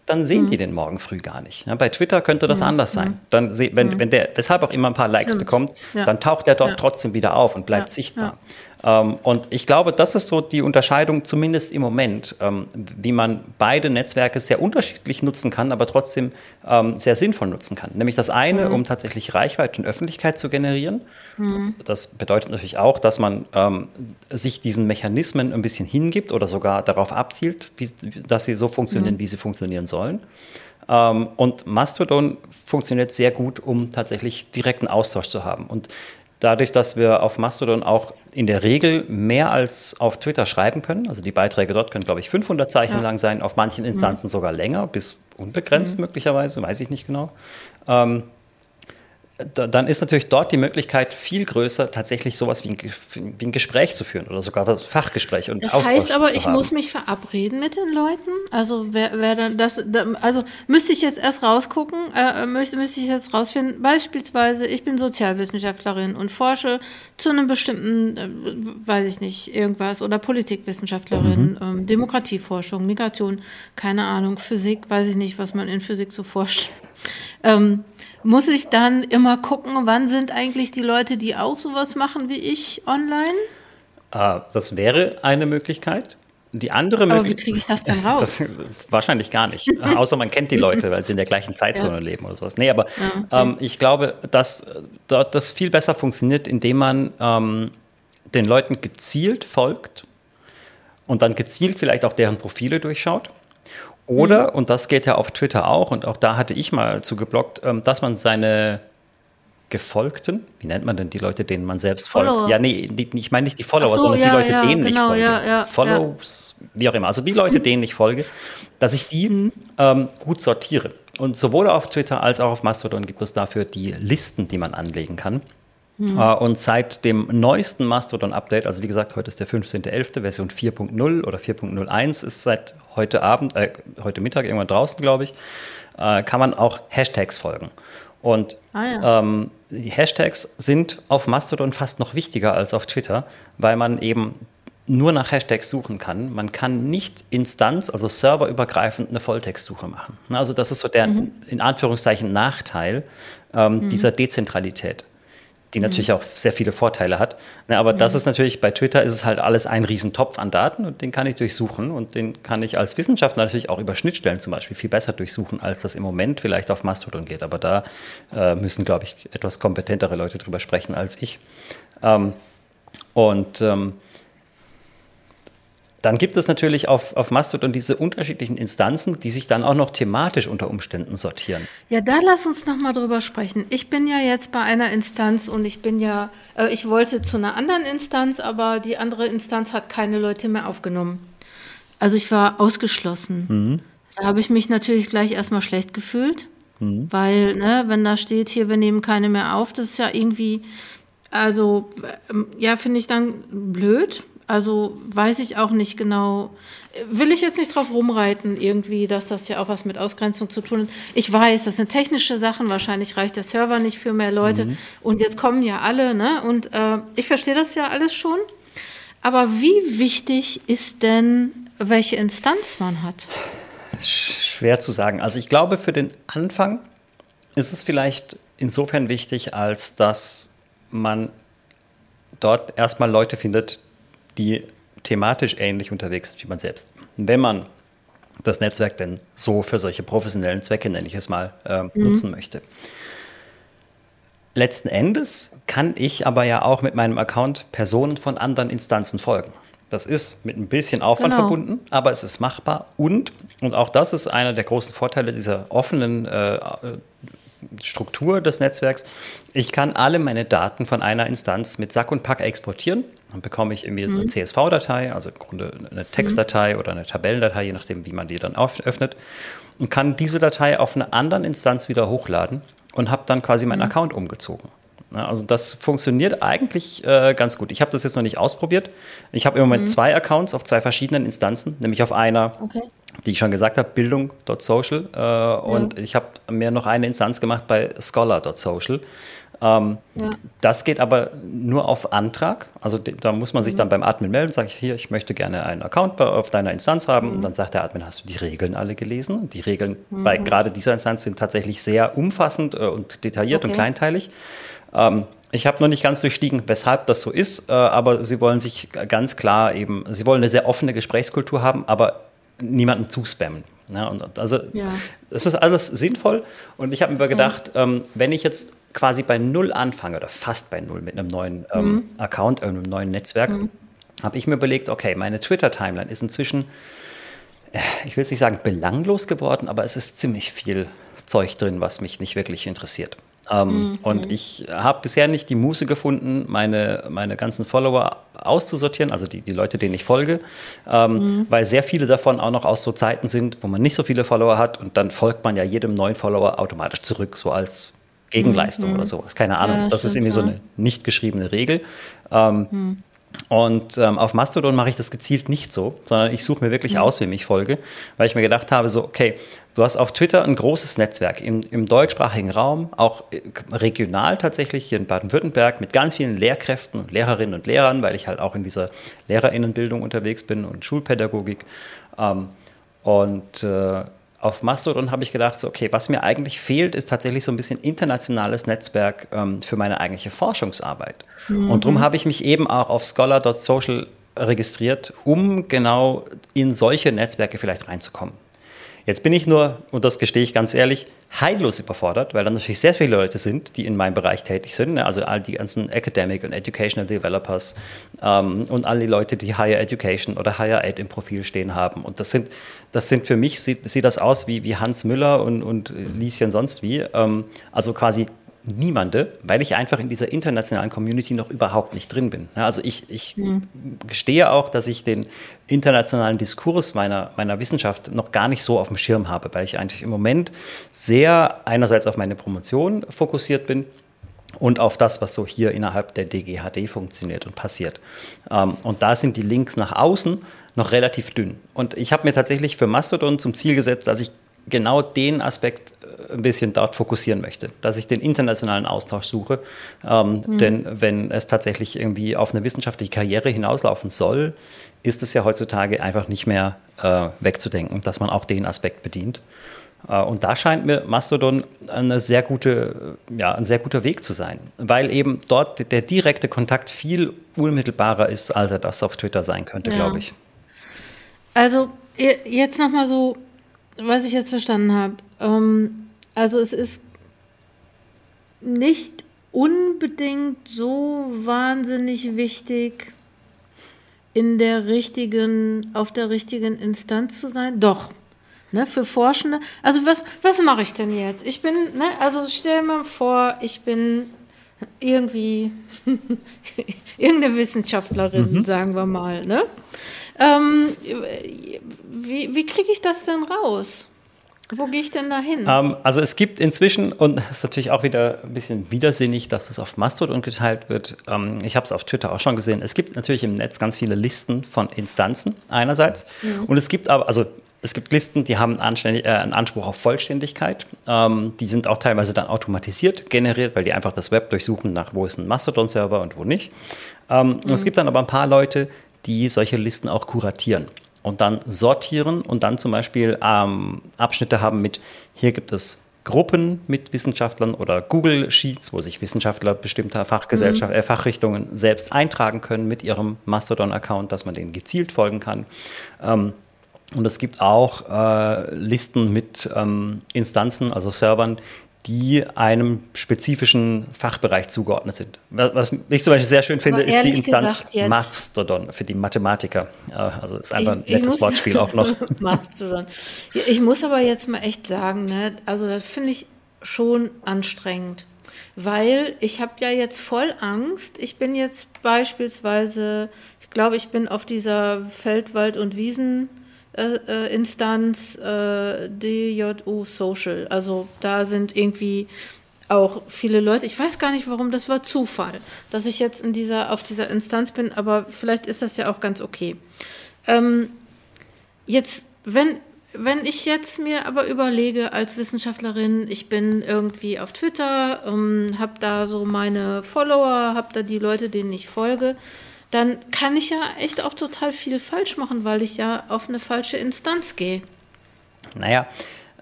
dann sehen mhm. die den morgen früh gar nicht. Ja, bei Twitter könnte das mhm. anders sein. Mhm. Dann, wenn, wenn der deshalb auch immer ein paar Likes Stimmt. bekommt, ja. dann taucht er dort trotzdem wieder auf und bleibt sichtbar. Ähm, und ich glaube, das ist so die Unterscheidung, zumindest im Moment, ähm, wie man beide Netzwerke sehr unterschiedlich nutzen kann, aber trotzdem ähm, sehr sinnvoll nutzen kann. Nämlich das eine, mhm. um tatsächlich Reichweite und Öffentlichkeit zu generieren. Mhm. Das bedeutet natürlich auch, dass man sich diesen Mechanismen ein bisschen hingibt oder sogar darauf abzielt, wie, dass sie so funktionieren, mhm. wie sie funktionieren sollen. Und Mastodon funktioniert sehr gut, um tatsächlich direkten Austausch zu haben. Und dadurch, dass wir auf Mastodon auch in der Regel mehr als auf Twitter schreiben können, also die Beiträge dort können, glaube ich, 500 Zeichen ja. lang sein, auf manchen Instanzen mhm. sogar länger, bis unbegrenzt mhm. möglicherweise, weiß ich nicht genau. Ähm, dann ist natürlich dort die Möglichkeit viel größer, tatsächlich sowas wie ein, wie ein Gespräch zu führen oder sogar das Fachgespräch und Das Austausch heißt aber, ich muss mich verabreden mit den Leuten. Also wer, wer dann das, also müsste ich jetzt erst rausgucken, äh, müsste, müsste ich jetzt rausfinden. Beispielsweise, ich bin Sozialwissenschaftlerin und forsche zu einem bestimmten, äh, weiß ich nicht, irgendwas oder Politikwissenschaftlerin, mhm. ähm, Demokratieforschung, Migration, keine Ahnung, Physik, weiß ich nicht, was man in Physik so forscht. Ähm, muss ich dann immer gucken, wann sind eigentlich die Leute, die auch sowas machen wie ich, online? Äh, das wäre eine Möglichkeit. Die andere Aber wie kriege ich das denn raus? Das, wahrscheinlich gar nicht. Außer man kennt die Leute, weil sie in der gleichen Zeitzone ja. leben oder sowas. Nee, aber ja, okay. ähm, ich glaube, dass dort das viel besser funktioniert, indem man ähm, den Leuten gezielt folgt und dann gezielt vielleicht auch deren Profile durchschaut oder, mhm. und das geht ja auf Twitter auch, und auch da hatte ich mal zu geblockt, ähm, dass man seine Gefolgten, wie nennt man denn die Leute, denen man selbst folgt? Follower. Ja, nee, ich meine nicht die Follower, so, sondern ja, die Leute, ja, denen genau, ich folge. Ja, Follows, wie auch immer. Also die Leute, denen ich folge, dass ich die mhm. ähm, gut sortiere. Und sowohl auf Twitter als auch auf Mastodon gibt es dafür die Listen, die man anlegen kann. Mhm. Und seit dem neuesten Mastodon-Update, also wie gesagt, heute ist der 15.11., Version 4.0 oder 4.01 ist seit heute Abend, äh, heute Mittag irgendwann draußen, glaube ich, äh, kann man auch Hashtags folgen. Und ah, ja. ähm, die Hashtags sind auf Mastodon fast noch wichtiger als auf Twitter, weil man eben nur nach Hashtags suchen kann. Man kann nicht Instanz, also serverübergreifend eine Volltextsuche machen. Also das ist so der mhm. in Anführungszeichen Nachteil ähm, mhm. dieser Dezentralität die natürlich mhm. auch sehr viele Vorteile hat. Na, aber mhm. das ist natürlich, bei Twitter ist es halt alles ein Riesentopf an Daten und den kann ich durchsuchen und den kann ich als Wissenschaftler natürlich auch über Schnittstellen zum Beispiel viel besser durchsuchen, als das im Moment vielleicht auf Mastodon geht. Aber da äh, müssen, glaube ich, etwas kompetentere Leute drüber sprechen als ich. Ähm, und ähm, dann gibt es natürlich auf, auf Mastodon diese unterschiedlichen Instanzen, die sich dann auch noch thematisch unter Umständen sortieren. Ja, da lass uns noch mal drüber sprechen. Ich bin ja jetzt bei einer Instanz und ich bin ja, äh, ich wollte zu einer anderen Instanz, aber die andere Instanz hat keine Leute mehr aufgenommen. Also ich war ausgeschlossen. Mhm. Da habe ich mich natürlich gleich erstmal schlecht gefühlt, mhm. weil, ne, wenn da steht, hier, wir nehmen keine mehr auf, das ist ja irgendwie, also, ähm, ja, finde ich dann blöd also weiß ich auch nicht genau. Will ich jetzt nicht drauf rumreiten, irgendwie, dass das ja auch was mit Ausgrenzung zu tun hat. Ich weiß, das sind technische Sachen. Wahrscheinlich reicht der Server nicht für mehr Leute. Mhm. Und jetzt kommen ja alle, ne? Und äh, ich verstehe das ja alles schon. Aber wie wichtig ist denn, welche Instanz man hat? Schwer zu sagen. Also ich glaube, für den Anfang ist es vielleicht insofern wichtig, als dass man dort erstmal Leute findet, die thematisch ähnlich unterwegs sind wie man selbst. Wenn man das Netzwerk denn so für solche professionellen Zwecke, nenne ich es mal, äh, mhm. nutzen möchte. Letzten Endes kann ich aber ja auch mit meinem Account Personen von anderen Instanzen folgen. Das ist mit ein bisschen Aufwand genau. verbunden, aber es ist machbar und, und auch das ist einer der großen Vorteile dieser offenen äh, Struktur des Netzwerks. Ich kann alle meine Daten von einer Instanz mit Sack und Pack exportieren. Dann bekomme ich irgendwie mhm. eine CSV-Datei, also im Grunde eine Textdatei mhm. oder eine Tabellendatei, je nachdem, wie man die dann öffnet. Und kann diese Datei auf einer anderen Instanz wieder hochladen und habe dann quasi meinen mhm. Account umgezogen. Also das funktioniert eigentlich äh, ganz gut. Ich habe das jetzt noch nicht ausprobiert. Ich habe im Moment mhm. zwei Accounts auf zwei verschiedenen Instanzen, nämlich auf einer, okay. Die ich schon gesagt habe, bildung.social äh, ja. und ich habe mir noch eine Instanz gemacht bei scholar.social. Ähm, ja. Das geht aber nur auf Antrag. Also da muss man sich mhm. dann beim Admin melden, sage ich hier, ich möchte gerne einen Account auf deiner Instanz haben. Mhm. Und dann sagt der Admin, hast du die Regeln alle gelesen? Die Regeln mhm. bei gerade dieser Instanz sind tatsächlich sehr umfassend äh, und detailliert okay. und kleinteilig. Ähm, ich habe noch nicht ganz durchstiegen, weshalb das so ist, äh, aber sie wollen sich ganz klar eben, sie wollen eine sehr offene Gesprächskultur haben, aber niemanden zuspammen. Ja, und also ja. das ist alles sinnvoll und ich habe mir gedacht, ja. ähm, wenn ich jetzt quasi bei Null anfange oder fast bei Null mit einem neuen ähm, mhm. Account, äh, einem neuen Netzwerk, mhm. habe ich mir überlegt, okay, meine Twitter-Timeline ist inzwischen, äh, ich will es nicht sagen belanglos geworden, aber es ist ziemlich viel Zeug drin, was mich nicht wirklich interessiert. Ähm, mhm. Und ich habe bisher nicht die Muße gefunden, meine, meine ganzen Follower auszusortieren, also die, die Leute, denen ich folge, ähm, mhm. weil sehr viele davon auch noch aus so Zeiten sind, wo man nicht so viele Follower hat und dann folgt man ja jedem neuen Follower automatisch zurück, so als Gegenleistung mhm. oder sowas. Keine Ahnung. Ja, das ist irgendwie so eine nicht geschriebene Regel. Ähm, mhm. Und ähm, auf Mastodon mache ich das gezielt nicht so, sondern ich suche mir wirklich mhm. aus, wem ich folge, weil ich mir gedacht habe, so, okay, du hast auf Twitter ein großes Netzwerk im, im deutschsprachigen Raum, auch äh, regional tatsächlich hier in Baden-Württemberg mit ganz vielen Lehrkräften und Lehrerinnen und Lehrern, weil ich halt auch in dieser Lehrerinnenbildung unterwegs bin und Schulpädagogik. Ähm, und äh, auf Mastodon habe ich gedacht, so, okay, was mir eigentlich fehlt, ist tatsächlich so ein bisschen internationales Netzwerk ähm, für meine eigentliche Forschungsarbeit. Mhm. Und darum habe ich mich eben auch auf scholar.social registriert, um genau in solche Netzwerke vielleicht reinzukommen. Jetzt bin ich nur, und das gestehe ich ganz ehrlich, heillos überfordert, weil da natürlich sehr viele Leute sind, die in meinem Bereich tätig sind. Ne? Also all die ganzen Academic und Educational Developers ähm, und all die Leute, die Higher Education oder Higher Ed im Profil stehen haben. Und das sind, das sind für mich, sieht, sieht das aus wie, wie Hans Müller und, und Lieschen sonst wie. Ähm, also quasi niemande, weil ich einfach in dieser internationalen Community noch überhaupt nicht drin bin. also ich, ich mhm. gestehe auch, dass ich den internationalen Diskurs meiner, meiner Wissenschaft noch gar nicht so auf dem Schirm habe, weil ich eigentlich im Moment sehr einerseits auf meine Promotion fokussiert bin und auf das, was so hier innerhalb der DGHD funktioniert und passiert. Ähm, und da sind die Links nach außen noch relativ dünn. Und ich habe mir tatsächlich für Mastodon zum Ziel gesetzt, dass ich genau den Aspekt äh, ein bisschen dort fokussieren möchte, dass ich den internationalen Austausch suche. Ähm, mhm. Denn wenn es tatsächlich irgendwie auf eine wissenschaftliche Karriere hinauslaufen soll, ist es ja heutzutage einfach nicht mehr äh, wegzudenken, dass man auch den Aspekt bedient. Äh, und da scheint mir Mastodon eine sehr gute, ja, ein sehr guter Weg zu sein, weil eben dort der direkte Kontakt viel unmittelbarer ist, als er das auf Twitter sein könnte, ja. glaube ich. Also jetzt nochmal so was ich jetzt verstanden habe, ähm, also es ist nicht unbedingt so wahnsinnig wichtig, in der richtigen, auf der richtigen Instanz zu sein. Doch. Ne, für Forschende. Also was, was mache ich denn jetzt? Ich bin, ne, also stell mir vor, ich bin irgendwie irgendeine Wissenschaftlerin, mhm. sagen wir mal, ne? Ähm, wie wie kriege ich das denn raus? Wo gehe ich denn da hin? Ähm, also es gibt inzwischen, und es ist natürlich auch wieder ein bisschen widersinnig, dass es auf Mastodon geteilt wird. Ähm, ich habe es auf Twitter auch schon gesehen. Es gibt natürlich im Netz ganz viele Listen von Instanzen einerseits. Mhm. Und es gibt aber, also es gibt Listen, die haben äh, einen Anspruch auf Vollständigkeit. Ähm, die sind auch teilweise dann automatisiert generiert, weil die einfach das Web durchsuchen nach, wo ist ein Mastodon-Server und wo nicht. Ähm, mhm. Es gibt dann aber ein paar Leute, die solche Listen auch kuratieren und dann sortieren und dann zum Beispiel ähm, Abschnitte haben mit, hier gibt es Gruppen mit Wissenschaftlern oder Google Sheets, wo sich Wissenschaftler bestimmter Fachgesellschaft, mhm. äh, Fachrichtungen selbst eintragen können mit ihrem Mastodon-Account, dass man denen gezielt folgen kann. Ähm, und es gibt auch äh, Listen mit ähm, Instanzen, also Servern, die einem spezifischen Fachbereich zugeordnet sind. Was ich zum Beispiel sehr schön finde, ist die Instanz Mastodon für die Mathematiker. Also ist einfach ein nettes Wortspiel auch noch. Mastodon. Ich muss aber jetzt mal echt sagen, ne, also das finde ich schon anstrengend, weil ich habe ja jetzt voll Angst. Ich bin jetzt beispielsweise, ich glaube, ich bin auf dieser Feldwald- und Wiesen- äh, äh, Instanz äh, DJU Social. Also da sind irgendwie auch viele Leute. Ich weiß gar nicht, warum das war Zufall, dass ich jetzt in dieser, auf dieser Instanz bin, aber vielleicht ist das ja auch ganz okay. Ähm, jetzt, wenn, wenn ich jetzt mir aber überlege als Wissenschaftlerin, ich bin irgendwie auf Twitter, ähm, habe da so meine Follower, habe da die Leute, denen ich folge, dann kann ich ja echt auch total viel falsch machen, weil ich ja auf eine falsche Instanz gehe. Naja,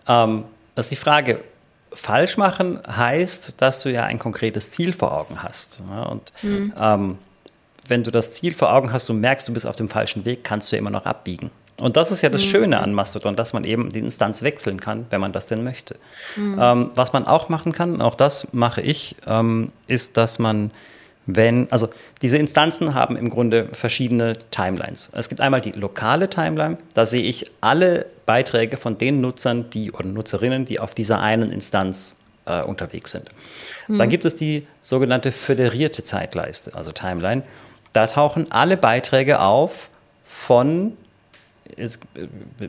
ähm, das ist die Frage. Falsch machen heißt, dass du ja ein konkretes Ziel vor Augen hast. Ja? Und mhm. ähm, wenn du das Ziel vor Augen hast und merkst, du bist auf dem falschen Weg, kannst du ja immer noch abbiegen. Und das ist ja das mhm. Schöne an Mastodon, dass man eben die Instanz wechseln kann, wenn man das denn möchte. Mhm. Ähm, was man auch machen kann, auch das mache ich, ähm, ist, dass man wenn, also diese Instanzen haben im Grunde verschiedene Timelines. Es gibt einmal die lokale Timeline, da sehe ich alle Beiträge von den Nutzern, die oder Nutzerinnen, die auf dieser einen Instanz äh, unterwegs sind. Mhm. Dann gibt es die sogenannte föderierte Zeitleiste, also Timeline. Da tauchen alle Beiträge auf von, jetzt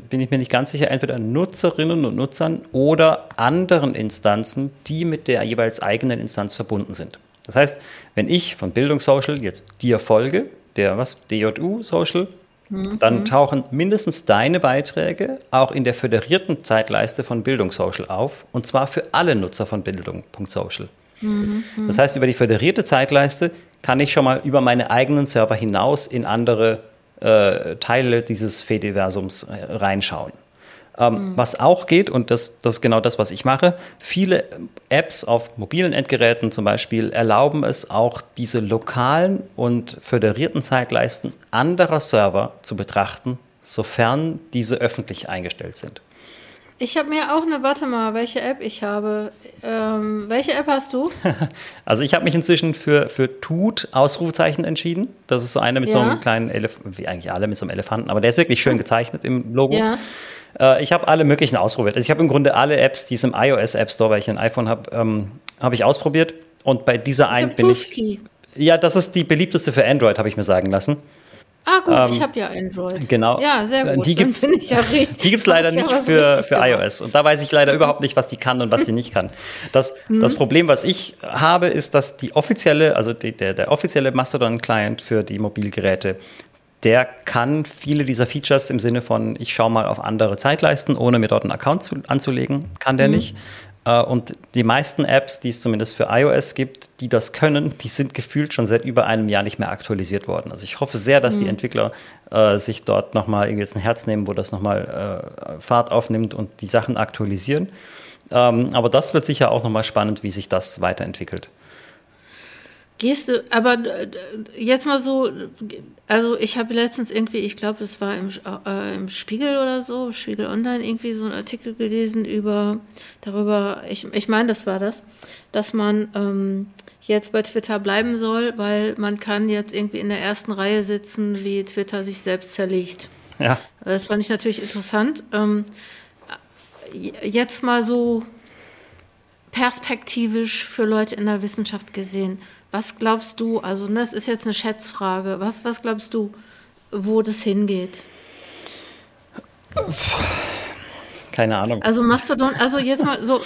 bin ich mir nicht ganz sicher, entweder Nutzerinnen und Nutzern oder anderen Instanzen, die mit der jeweils eigenen Instanz verbunden sind. Das heißt, wenn ich von Bildungssocial jetzt dir folge, der was, DJU Social, mhm. dann tauchen mindestens deine Beiträge auch in der föderierten Zeitleiste von Bildungssocial auf und zwar für alle Nutzer von Bildung.social. Mhm. Das heißt, über die föderierte Zeitleiste kann ich schon mal über meine eigenen Server hinaus in andere äh, Teile dieses Fediversums äh, reinschauen. Ähm, mhm. Was auch geht, und das, das ist genau das, was ich mache, viele Apps auf mobilen Endgeräten zum Beispiel erlauben es auch, diese lokalen und föderierten Zeitleisten anderer Server zu betrachten, sofern diese öffentlich eingestellt sind. Ich habe mir auch eine, warte mal, welche App ich habe. Ähm, welche App hast du? also ich habe mich inzwischen für, für Tut Ausrufezeichen entschieden. Das ist so eine mit ja. so einem kleinen Elefanten, wie eigentlich alle mit so einem Elefanten, aber der ist wirklich schön gezeichnet im Logo. Ja. Äh, ich habe alle möglichen ausprobiert. Also ich habe im Grunde alle Apps, die es im iOS App Store, weil ich ein iPhone habe, ähm, habe ich ausprobiert. Und bei dieser einen bin ich. Ja, das ist die beliebteste für Android, habe ich mir sagen lassen. Ah, gut, ähm, ich habe ja Android. Genau. Ja, sehr gut. Die gibt es ja leider nicht für, für iOS. Und da weiß ich leider überhaupt nicht, was die kann und was die nicht kann. Das, mhm. das Problem, was ich habe, ist, dass die offizielle, also die, der, der offizielle Mastodon-Client für die Mobilgeräte der kann viele dieser Features im Sinne von, ich schaue mal auf andere Zeitleisten, ohne mir dort einen Account zu, anzulegen, kann der mhm. nicht. Äh, und die meisten Apps, die es zumindest für iOS gibt, die das können, die sind gefühlt schon seit über einem Jahr nicht mehr aktualisiert worden. Also ich hoffe sehr, dass mhm. die Entwickler äh, sich dort nochmal irgendwie jetzt ein Herz nehmen, wo das nochmal äh, Fahrt aufnimmt und die Sachen aktualisieren. Ähm, aber das wird sicher auch nochmal spannend, wie sich das weiterentwickelt. Gehst du, aber äh, jetzt mal so, also ich habe letztens irgendwie, ich glaube, es war im, äh, im Spiegel oder so, Spiegel Online, irgendwie so einen Artikel gelesen über, darüber, ich, ich meine, das war das, dass man ähm, jetzt bei Twitter bleiben soll, weil man kann jetzt irgendwie in der ersten Reihe sitzen, wie Twitter sich selbst zerlegt. Ja. Das fand ich natürlich interessant. Ähm, jetzt mal so perspektivisch für Leute in der Wissenschaft gesehen. Was glaubst du, also ne, das ist jetzt eine Schätzfrage, was, was glaubst du, wo das hingeht? Keine Ahnung. Also Mastodon, also jetzt mal so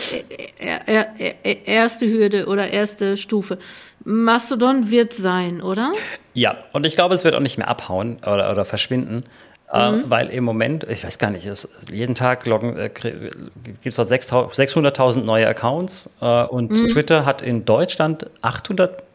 erste Hürde oder erste Stufe. Mastodon wird sein, oder? Ja, und ich glaube, es wird auch nicht mehr abhauen oder, oder verschwinden. Äh, mhm. Weil im Moment, ich weiß gar nicht, es, jeden Tag äh, gibt es 600.000 neue Accounts äh, und mhm. Twitter hat in Deutschland 800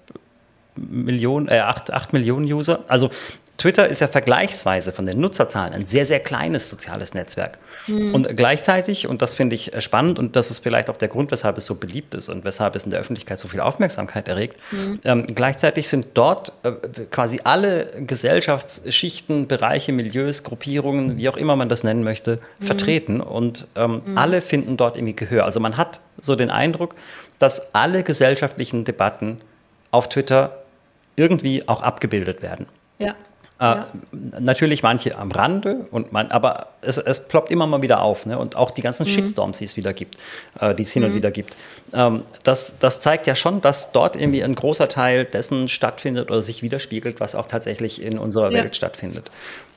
Millionen, äh, 8, 8 Millionen User. Also Twitter ist ja vergleichsweise von den Nutzerzahlen ein sehr, sehr kleines soziales Netzwerk. Mhm. Und gleichzeitig, und das finde ich spannend und das ist vielleicht auch der Grund, weshalb es so beliebt ist und weshalb es in der Öffentlichkeit so viel Aufmerksamkeit erregt, mhm. ähm, gleichzeitig sind dort äh, quasi alle Gesellschaftsschichten, Bereiche, Milieus, Gruppierungen, wie auch immer man das nennen möchte, mhm. vertreten und ähm, mhm. alle finden dort irgendwie Gehör. Also man hat so den Eindruck, dass alle gesellschaftlichen Debatten auf Twitter irgendwie auch abgebildet werden. Ja. Ja. Natürlich manche am Rande, und man, aber es, es ploppt immer mal wieder auf. Ne? Und auch die ganzen mhm. Shitstorms, die es wieder gibt, äh, die es hin mhm. und wieder gibt. Ähm, das, das zeigt ja schon, dass dort irgendwie ein großer Teil dessen stattfindet oder sich widerspiegelt, was auch tatsächlich in unserer ja. Welt stattfindet.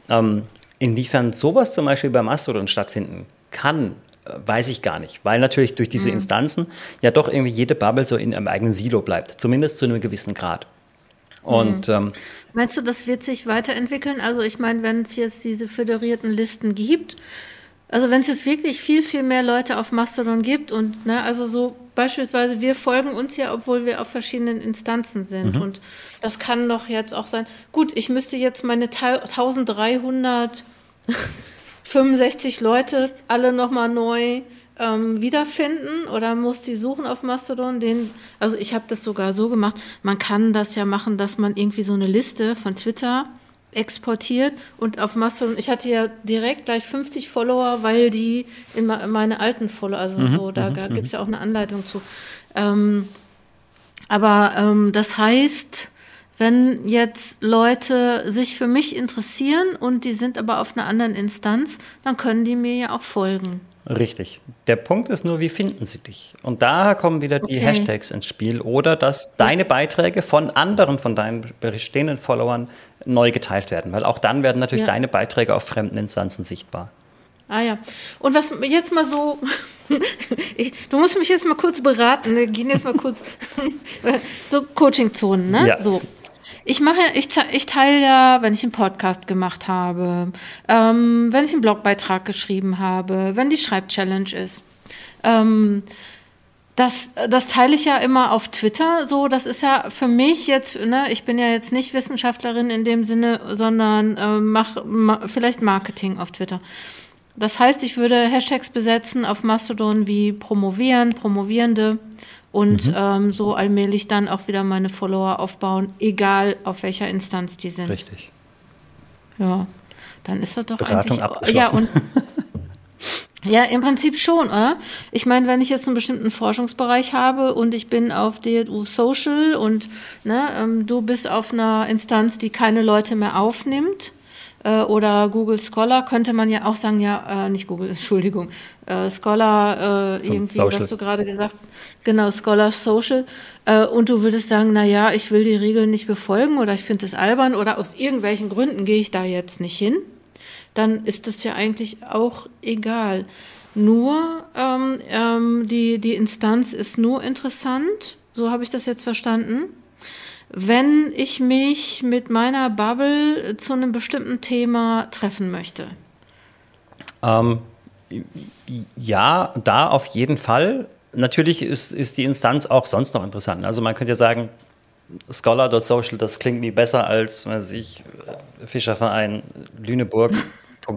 Ähm, inwiefern sowas zum Beispiel bei Mastodon stattfinden kann, äh, weiß ich gar nicht, weil natürlich durch diese mhm. Instanzen ja doch irgendwie jede Bubble so in einem eigenen Silo bleibt, zumindest zu einem gewissen Grad. Und, mhm. ähm, Meinst du, das wird sich weiterentwickeln? Also ich meine, wenn es jetzt diese föderierten Listen gibt, also wenn es jetzt wirklich viel, viel mehr Leute auf Mastodon gibt und, ne, also so beispielsweise, wir folgen uns ja, obwohl wir auf verschiedenen Instanzen sind. Mhm. Und das kann doch jetzt auch sein. Gut, ich müsste jetzt meine 1365 Leute alle nochmal neu ähm, wiederfinden oder muss die suchen auf Mastodon. Den, also ich habe das sogar so gemacht, man kann das ja machen, dass man irgendwie so eine Liste von Twitter exportiert und auf Mastodon, ich hatte ja direkt gleich 50 Follower, weil die in meine alten Follower, also mhm, so, da mhm, gibt es ja auch eine Anleitung zu. Ähm, aber ähm, das heißt, wenn jetzt Leute sich für mich interessieren und die sind aber auf einer anderen Instanz, dann können die mir ja auch folgen. Richtig. Der Punkt ist nur, wie finden sie dich? Und da kommen wieder die okay. Hashtags ins Spiel oder dass deine Beiträge von anderen, von deinen bestehenden Followern neu geteilt werden, weil auch dann werden natürlich ja. deine Beiträge auf fremden Instanzen sichtbar. Ah ja. Und was jetzt mal so, ich, du musst mich jetzt mal kurz beraten, wir gehen jetzt mal kurz so Coaching-Zonen, ne? Ja. So. Ich mache, ich, ich teile ja, wenn ich einen Podcast gemacht habe, ähm, wenn ich einen Blogbeitrag geschrieben habe, wenn die Schreibchallenge ist. Ähm, das, das teile ich ja immer auf Twitter. So, das ist ja für mich jetzt, ne, ich bin ja jetzt nicht Wissenschaftlerin in dem Sinne, sondern äh, mach, ma, vielleicht Marketing auf Twitter. Das heißt, ich würde Hashtags besetzen auf Mastodon wie promovieren, Promovierende und mhm. ähm, so allmählich dann auch wieder meine Follower aufbauen, egal auf welcher Instanz die sind. Richtig. Ja, dann ist das doch Beratung eigentlich abgeschlossen. Ja, und ja, im Prinzip schon, oder? Ich meine, wenn ich jetzt einen bestimmten Forschungsbereich habe und ich bin auf DLU Social und ne, ähm, du bist auf einer Instanz, die keine Leute mehr aufnimmt, äh, oder Google Scholar könnte man ja auch sagen, ja, äh, nicht Google, Entschuldigung, äh, Scholar, äh, irgendwie, Social. was du gerade gesagt genau, Scholar Social, äh, und du würdest sagen, na ja, ich will die Regeln nicht befolgen oder ich finde es albern oder aus irgendwelchen Gründen gehe ich da jetzt nicht hin, dann ist das ja eigentlich auch egal. Nur ähm, ähm, die, die Instanz ist nur interessant, so habe ich das jetzt verstanden, wenn ich mich mit meiner Bubble zu einem bestimmten Thema treffen möchte? Ähm, ja, da auf jeden Fall. Natürlich ist, ist die Instanz auch sonst noch interessant. Also man könnte ja sagen, Scholar.social, das klingt wie besser als, weiß ich, Fischerverein Lüneburg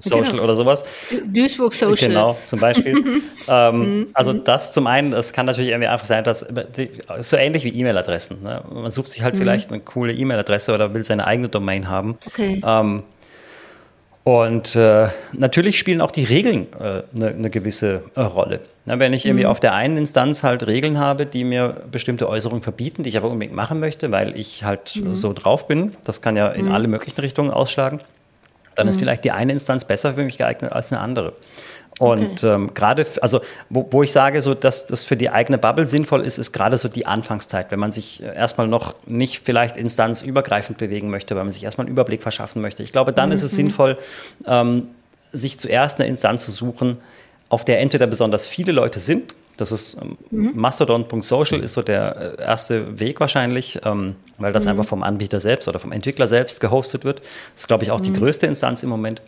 Social genau. oder sowas. Duisburg Social. Genau, zum Beispiel. ähm, mhm. also das zum einen, das kann natürlich irgendwie einfach sein, dass so ähnlich wie E-Mail-Adressen. Ne? Man sucht sich halt mhm. vielleicht eine coole E-Mail-Adresse oder will seine eigene Domain haben. Okay. Ähm, und äh, natürlich spielen auch die Regeln eine äh, ne, ne gewisse äh, Rolle. Na, wenn ich irgendwie mhm. auf der einen Instanz halt Regeln habe, die mir bestimmte Äußerungen verbieten, die ich aber unbedingt machen möchte, weil ich halt mhm. so drauf bin, das kann ja in mhm. alle möglichen Richtungen ausschlagen, dann mhm. ist vielleicht die eine Instanz besser für mich geeignet als eine andere. Und okay. ähm, gerade, also wo, wo, ich sage, so, dass das für die eigene Bubble sinnvoll ist, ist gerade so die Anfangszeit, wenn man sich äh, erstmal noch nicht vielleicht instanzübergreifend bewegen möchte, weil man sich erstmal einen Überblick verschaffen möchte. Ich glaube, dann mhm. ist es mhm. sinnvoll, ähm, sich zuerst eine Instanz zu suchen, auf der entweder besonders viele Leute sind, das ist ähm, mhm. Mastodon.social ist so der äh, erste Weg wahrscheinlich, ähm, weil das mhm. einfach vom Anbieter selbst oder vom Entwickler selbst gehostet wird. Das ist, glaube ich, auch mhm. die größte Instanz im Moment.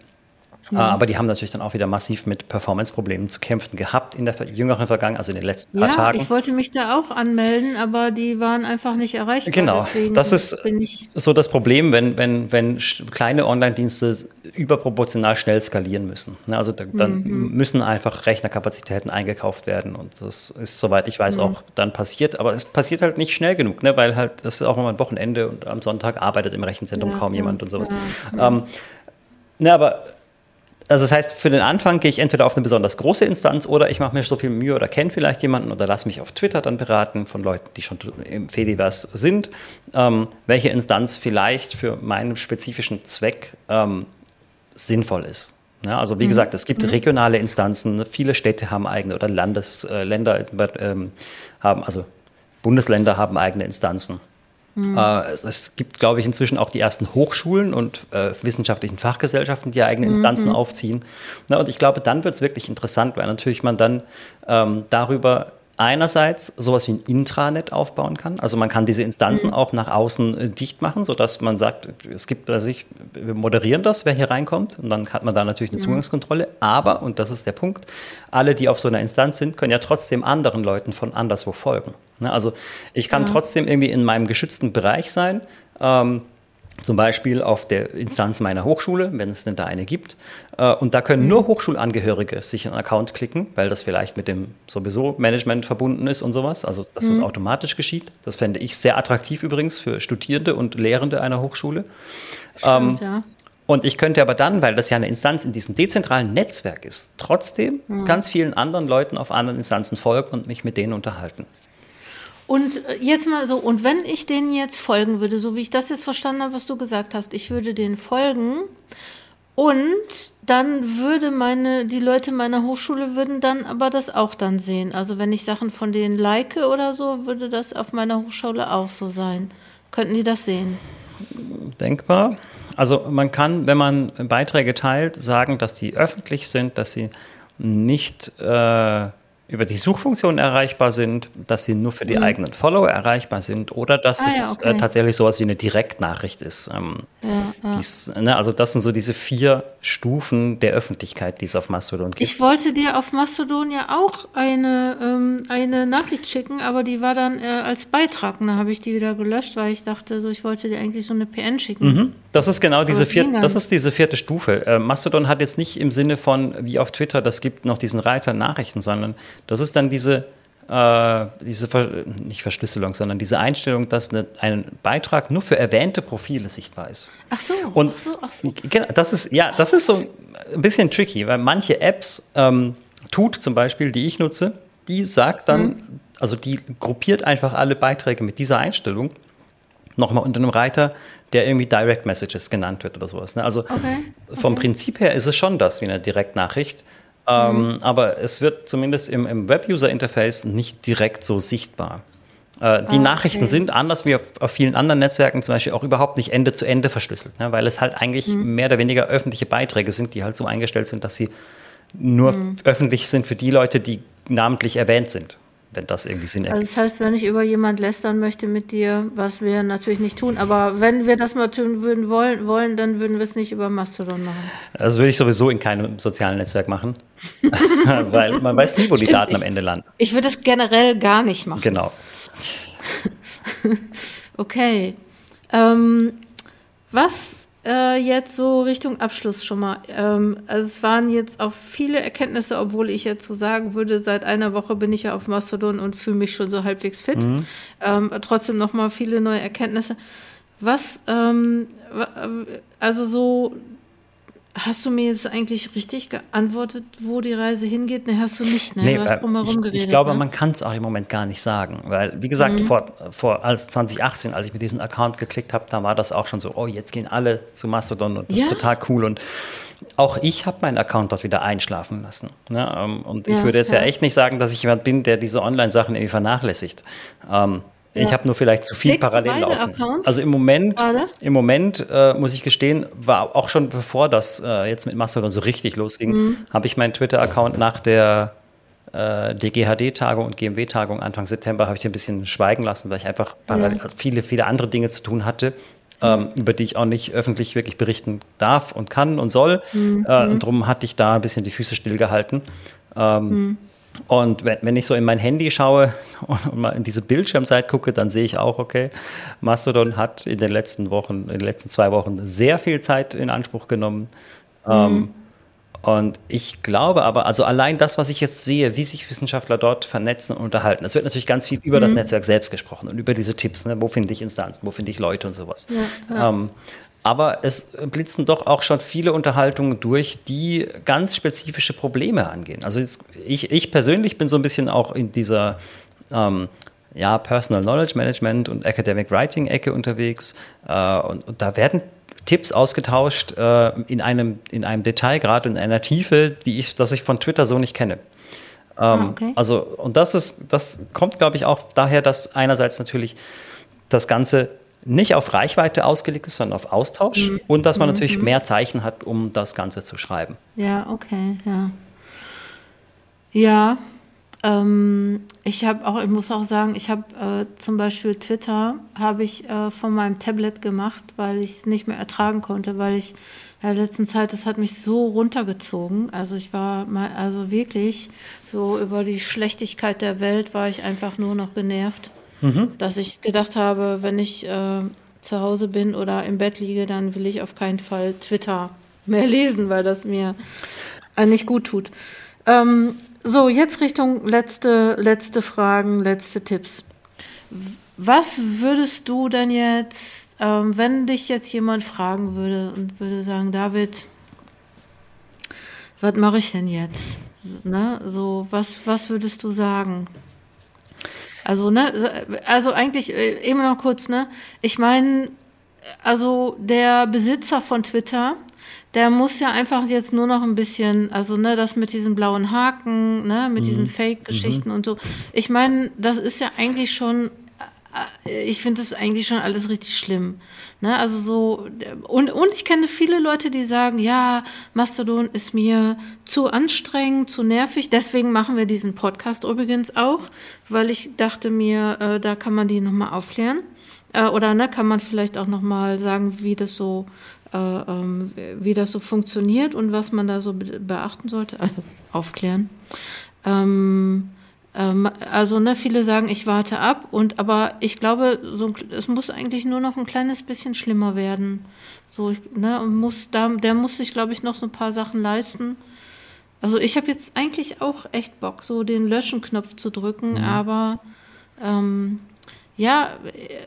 Mhm. Aber die haben natürlich dann auch wieder massiv mit Performance-Problemen zu kämpfen gehabt in der jüngeren Vergangenheit, also in den letzten ja, paar Tagen. Ich wollte mich da auch anmelden, aber die waren einfach nicht erreichbar. Genau, das ist so das Problem, wenn, wenn, wenn kleine Online-Dienste überproportional schnell skalieren müssen. Ne, also da, dann mhm. müssen einfach Rechnerkapazitäten eingekauft werden und das ist, soweit ich weiß, mhm. auch dann passiert. Aber es passiert halt nicht schnell genug, ne? weil halt das ist auch immer ein Wochenende und am Sonntag arbeitet im Rechenzentrum ja, kaum jemand und sowas. Ja, ähm, ne, aber also das heißt, für den Anfang gehe ich entweder auf eine besonders große Instanz oder ich mache mir so viel Mühe oder kenne vielleicht jemanden oder lasse mich auf Twitter dann beraten von Leuten, die schon im Fediverse sind, ähm, welche Instanz vielleicht für meinen spezifischen Zweck ähm, sinnvoll ist. Ja, also wie mhm. gesagt, es gibt mhm. regionale Instanzen, viele Städte haben eigene oder Landesländer äh, ähm, haben, also Bundesländer haben eigene Instanzen. Mhm. Es gibt, glaube ich, inzwischen auch die ersten Hochschulen und äh, wissenschaftlichen Fachgesellschaften, die eigene Instanzen mhm. aufziehen. Na, und ich glaube, dann wird es wirklich interessant, weil natürlich man dann ähm, darüber einerseits sowas wie ein Intranet aufbauen kann. Also man kann diese Instanzen mhm. auch nach außen äh, dicht machen, sodass man sagt, es gibt, also ich, wir moderieren das, wer hier reinkommt und dann hat man da natürlich eine mhm. Zugangskontrolle. Aber, und das ist der Punkt, alle, die auf so einer Instanz sind, können ja trotzdem anderen Leuten von anderswo folgen. Ne? Also ich kann ja. trotzdem irgendwie in meinem geschützten Bereich sein. Ähm, zum Beispiel auf der Instanz meiner Hochschule, wenn es denn da eine gibt. Äh, und da können nur Hochschulangehörige sich einen Account klicken, weil das vielleicht mit dem sowieso Management verbunden ist und sowas. Also, dass mhm. das automatisch geschieht. Das fände ich sehr attraktiv übrigens für Studierende und Lehrende einer Hochschule. Stimmt, ähm, ja. Und ich könnte aber dann, weil das ja eine Instanz in diesem dezentralen Netzwerk ist, trotzdem mhm. ganz vielen anderen Leuten auf anderen Instanzen folgen und mich mit denen unterhalten. Und äh, jetzt mal so, und wenn ich denen jetzt folgen würde, so wie ich das jetzt verstanden habe, was du gesagt hast, ich würde denen folgen und dann würde meine, die Leute meiner Hochschule würden dann aber das auch dann sehen. Also wenn ich Sachen von denen like oder so, würde das auf meiner Hochschule auch so sein. Könnten die das sehen? Denkbar. Also man kann, wenn man Beiträge teilt, sagen, dass die öffentlich sind, dass sie nicht äh, über die Suchfunktion erreichbar sind, dass sie nur für die mhm. eigenen Follower erreichbar sind oder dass ah, ja, es äh, tatsächlich sowas wie eine Direktnachricht ist. Ähm, ja, ja. Dies, ne, also das sind so diese vier Stufen der Öffentlichkeit, die es auf Mastodon gibt. Ich wollte dir auf Mastodon ja auch eine, ähm, eine Nachricht schicken, aber die war dann äh, als Beitrag. Da habe ich die wieder gelöscht, weil ich dachte, so ich wollte dir eigentlich so eine PN schicken. Mhm. Das ist genau diese vierte, das ist diese vierte Stufe. Äh, Mastodon hat jetzt nicht im Sinne von wie auf Twitter, das gibt noch diesen Reiter Nachrichten, sondern das ist dann diese, äh, diese Ver nicht Verschlüsselung, sondern diese Einstellung, dass eine, ein Beitrag nur für erwähnte Profile sichtbar ist. Ach so, und ach so, ach so. Genau, das ist, ja, das ist so ein bisschen tricky, weil manche Apps, ähm, Tut zum Beispiel, die ich nutze, die sagt dann, mhm. also die gruppiert einfach alle Beiträge mit dieser Einstellung nochmal unter einem Reiter, der irgendwie Direct Messages genannt wird oder sowas. Ne? Also okay. Okay. vom Prinzip her ist es schon das wie eine Direktnachricht. Ähm, mhm. Aber es wird zumindest im, im Web-User-Interface nicht direkt so sichtbar. Äh, die ah, Nachrichten okay. sind anders wie auf, auf, vielen anderen Netzwerken zum Beispiel auch überhaupt nicht Ende zu Ende verschlüsselt, ne? weil es halt eigentlich mhm. mehr oder weniger öffentliche Beiträge sind, die halt so eingestellt sind, dass sie nur mhm. öffentlich sind für die Leute, die namentlich erwähnt sind wenn das irgendwie Sinn ergibt. Also das heißt, wenn ich über jemand lästern möchte mit dir, was wir natürlich nicht tun, aber wenn wir das mal tun würden wollen, wollen dann würden wir es nicht über Mastodon machen. Das würde ich sowieso in keinem sozialen Netzwerk machen, weil man weiß nie, wo Stimmt, die Daten am Ende landen. Ich würde es generell gar nicht machen. Genau. okay. Ähm, was äh, jetzt so Richtung Abschluss schon mal. Ähm, also es waren jetzt auch viele Erkenntnisse, obwohl ich jetzt so sagen würde, seit einer Woche bin ich ja auf Mastodon und fühle mich schon so halbwegs fit. Mhm. Ähm, trotzdem noch mal viele neue Erkenntnisse. Was, ähm, also so Hast du mir jetzt eigentlich richtig geantwortet, wo die Reise hingeht? Ne, hast du nicht, ne? Nee, du hast äh, drumherum ich, geredet. Ich glaube, ne? man kann es auch im Moment gar nicht sagen. Weil, wie gesagt, mhm. vor, vor als 2018, als ich mit diesem Account geklickt habe, da war das auch schon so, oh, jetzt gehen alle zu Mastodon und das ja? ist total cool. Und auch ich habe meinen Account dort wieder einschlafen lassen. Ne? Ähm, und ich ja, würde jetzt ja. ja echt nicht sagen, dass ich jemand bin, der diese Online-Sachen irgendwie vernachlässigt. Ähm, ja. Ich habe nur vielleicht zu viel Legst parallel laufen. Accounts also im Moment, im Moment äh, muss ich gestehen, war auch schon bevor das äh, jetzt mit Mastodon so richtig losging, mhm. habe ich meinen Twitter-Account nach der äh, DGHD-Tagung und GMW-Tagung Anfang September habe ich ein bisschen schweigen lassen, weil ich einfach ja. viele, viele andere Dinge zu tun hatte. ähm, über die ich auch nicht öffentlich wirklich berichten darf und kann und soll. Mhm. Äh, und darum hatte ich da ein bisschen die Füße stillgehalten. Ähm, mhm. Und wenn, wenn, ich so in mein Handy schaue und mal in diese Bildschirmzeit gucke, dann sehe ich auch, okay, Mastodon hat in den letzten Wochen, in den letzten zwei Wochen sehr viel Zeit in Anspruch genommen. Mhm. Ähm, und ich glaube aber, also allein das, was ich jetzt sehe, wie sich Wissenschaftler dort vernetzen und unterhalten, es wird natürlich ganz viel über mhm. das Netzwerk selbst gesprochen und über diese Tipps, ne? wo finde ich Instanzen, wo finde ich Leute und sowas. Ja, ja. Ähm, aber es blitzen doch auch schon viele Unterhaltungen durch, die ganz spezifische Probleme angehen. Also ich, ich persönlich bin so ein bisschen auch in dieser ähm, ja, Personal Knowledge Management und Academic Writing Ecke unterwegs. Äh, und, und, da werden Tipps ausgetauscht äh, in, einem, in einem Detailgrad und in einer Tiefe, die ich, das ich von Twitter so nicht kenne. Ähm, ah, okay. Also, und das ist, das kommt, glaube ich, auch daher, dass einerseits natürlich das Ganze nicht auf Reichweite ausgelegt ist, sondern auf Austausch mhm. und dass man mhm. natürlich mehr Zeichen hat, um das Ganze zu schreiben. Ja, okay, ja. Ja, ähm, ich habe auch, ich muss auch sagen, ich habe äh, zum Beispiel Twitter habe ich äh, von meinem Tablet gemacht, weil ich es nicht mehr ertragen konnte, weil ich in der letzten Zeit, das hat mich so runtergezogen. Also ich war mal, also wirklich so über die Schlechtigkeit der Welt war ich einfach nur noch genervt mhm. dass ich gedacht habe, wenn ich äh, zu Hause bin oder im Bett liege, dann will ich auf keinen Fall Twitter mehr lesen, weil das mir äh, nicht gut tut. Ähm, so, jetzt Richtung letzte, letzte Fragen, letzte Tipps. Was würdest du denn jetzt, ähm, wenn dich jetzt jemand fragen würde und würde sagen, David, was mache ich denn jetzt? Ne? So, was, was würdest du sagen? Also, ne, also eigentlich äh, eben noch kurz, ne? Ich meine, also der Besitzer von Twitter, der muss ja einfach jetzt nur noch ein bisschen, also ne, das mit diesen blauen Haken, ne, mit mhm. diesen Fake-Geschichten mhm. und so. Ich meine, das ist ja eigentlich schon ich finde das eigentlich schon alles richtig schlimm. Ne? Also so, und, und ich kenne viele Leute, die sagen, ja, Mastodon ist mir zu anstrengend, zu nervig. Deswegen machen wir diesen Podcast übrigens auch, weil ich dachte mir, äh, da kann man die nochmal aufklären. Äh, oder ne, kann man vielleicht auch nochmal sagen, wie das so äh, ähm, wie das so funktioniert und was man da so beachten sollte. Also aufklären. Ähm, also ne, viele sagen, ich warte ab, und aber ich glaube, so, es muss eigentlich nur noch ein kleines bisschen schlimmer werden. So, ne, und muss da, der muss sich, glaube ich, noch so ein paar Sachen leisten. Also ich habe jetzt eigentlich auch echt Bock, so den Löschen-Knopf zu drücken, mhm. aber ähm, ja,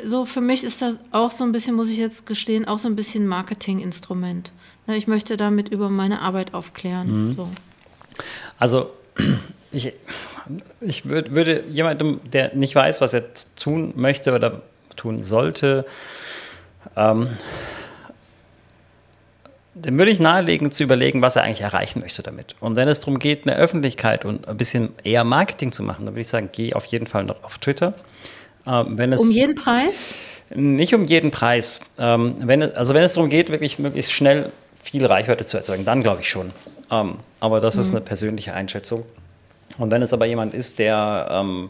so für mich ist das auch so ein bisschen, muss ich jetzt gestehen, auch so ein bisschen Marketinginstrument. Ne, ich möchte damit über meine Arbeit aufklären. Mhm. So. Also ich, ich würd, würde jemandem, der nicht weiß, was er tun möchte oder tun sollte, ähm, dem würde ich nahelegen, zu überlegen, was er eigentlich erreichen möchte damit. Und wenn es darum geht, eine Öffentlichkeit und ein bisschen eher Marketing zu machen, dann würde ich sagen, geh auf jeden Fall noch auf Twitter. Ähm, wenn es, um jeden Preis? Nicht um jeden Preis. Ähm, wenn es, also wenn es darum geht, wirklich möglichst schnell viel Reichweite zu erzeugen, dann glaube ich schon. Ähm, aber das mhm. ist eine persönliche Einschätzung. Und wenn es aber jemand ist, der ähm,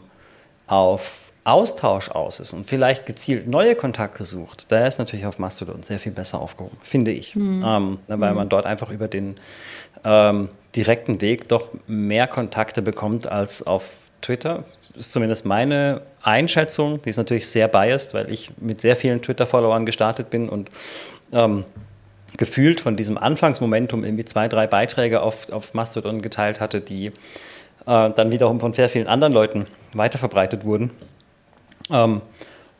auf Austausch aus ist und vielleicht gezielt neue Kontakte sucht, der ist natürlich auf Mastodon sehr viel besser aufgehoben, finde ich. Mhm. Ähm, ne, weil mhm. man dort einfach über den ähm, direkten Weg doch mehr Kontakte bekommt als auf Twitter. Das ist zumindest meine Einschätzung. Die ist natürlich sehr biased, weil ich mit sehr vielen Twitter-Followern gestartet bin und ähm, gefühlt von diesem Anfangsmomentum irgendwie zwei, drei Beiträge auf, auf Mastodon geteilt hatte, die äh, dann wiederum von sehr vielen anderen Leuten weiterverbreitet wurden. Ähm,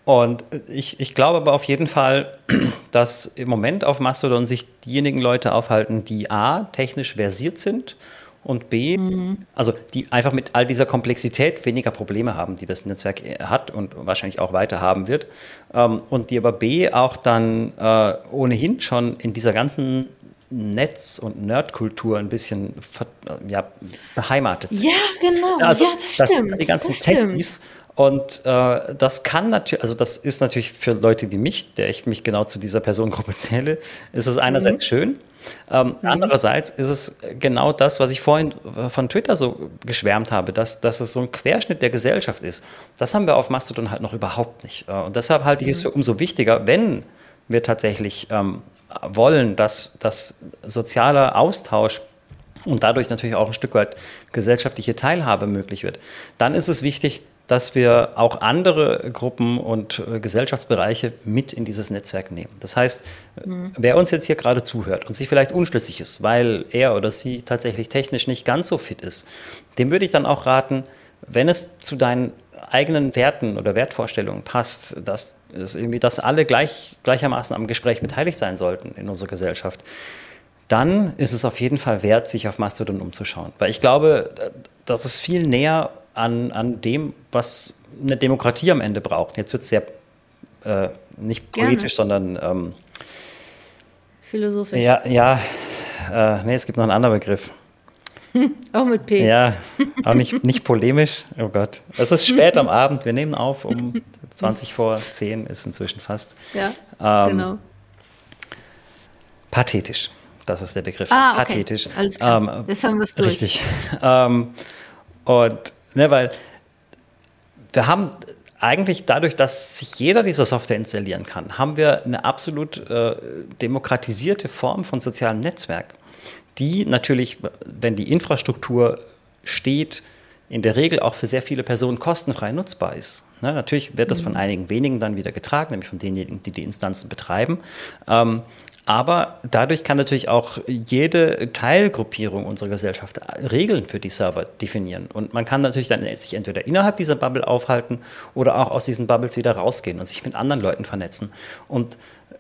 und ich, ich glaube aber auf jeden Fall, dass im Moment auf Mastodon sich diejenigen Leute aufhalten, die A, technisch versiert sind und B, mhm. also die einfach mit all dieser Komplexität weniger Probleme haben, die das Netzwerk hat und wahrscheinlich auch weiter haben wird. Ähm, und die aber B auch dann äh, ohnehin schon in dieser ganzen Netz- und Nerdkultur ein bisschen ja, beheimatet Ja, genau. Also, ja, das, das stimmt. die ganzen Techies. Und äh, das kann natürlich, also das ist natürlich für Leute wie mich, der ich mich genau zu dieser Personengruppe zähle, ist es einerseits mhm. schön. Ähm, mhm. Andererseits ist es genau das, was ich vorhin von Twitter so geschwärmt habe, dass, dass es so ein Querschnitt der Gesellschaft ist. Das haben wir auf Mastodon halt noch überhaupt nicht. Äh, und deshalb halte ich es für mhm. umso wichtiger, wenn wir tatsächlich ähm, wollen, dass, dass sozialer Austausch und dadurch natürlich auch ein Stück weit gesellschaftliche Teilhabe möglich wird, dann ist es wichtig, dass wir auch andere Gruppen und äh, Gesellschaftsbereiche mit in dieses Netzwerk nehmen. Das heißt, mhm. wer uns jetzt hier gerade zuhört und sich vielleicht unschlüssig ist, weil er oder sie tatsächlich technisch nicht ganz so fit ist, dem würde ich dann auch raten, wenn es zu deinen eigenen Werten oder Wertvorstellungen passt, dass, dass irgendwie, dass alle gleich, gleichermaßen am Gespräch beteiligt sein sollten in unserer Gesellschaft, dann ist es auf jeden Fall wert, sich auf Mastodon umzuschauen. Weil ich glaube, das ist viel näher an, an dem, was eine Demokratie am Ende braucht. Jetzt wird es sehr äh, nicht politisch, Gerne. sondern ähm, philosophisch. Ja, ja äh, nee, es gibt noch einen anderen Begriff. auch mit P. Ja, auch nicht, nicht polemisch. Oh Gott. Es ist spät am Abend. Wir nehmen auf um 20 vor 10 ist inzwischen fast. Ja, ähm, genau. Pathetisch. Das ist der Begriff. Ah, okay. Pathetisch. Alles klar. Ähm, Jetzt haben wir es durch. Richtig. Ähm, und Ne, weil wir haben eigentlich dadurch, dass sich jeder diese Software installieren kann, haben wir eine absolut äh, demokratisierte Form von sozialem Netzwerk, die natürlich, wenn die Infrastruktur steht, in der Regel auch für sehr viele Personen kostenfrei nutzbar ist. Ne, natürlich wird das von mhm. einigen wenigen dann wieder getragen, nämlich von denjenigen, die die Instanzen betreiben. Ähm, aber dadurch kann natürlich auch jede Teilgruppierung unserer Gesellschaft Regeln für die Server definieren. Und man kann natürlich dann sich entweder innerhalb dieser Bubble aufhalten oder auch aus diesen Bubbles wieder rausgehen und sich mit anderen Leuten vernetzen. Und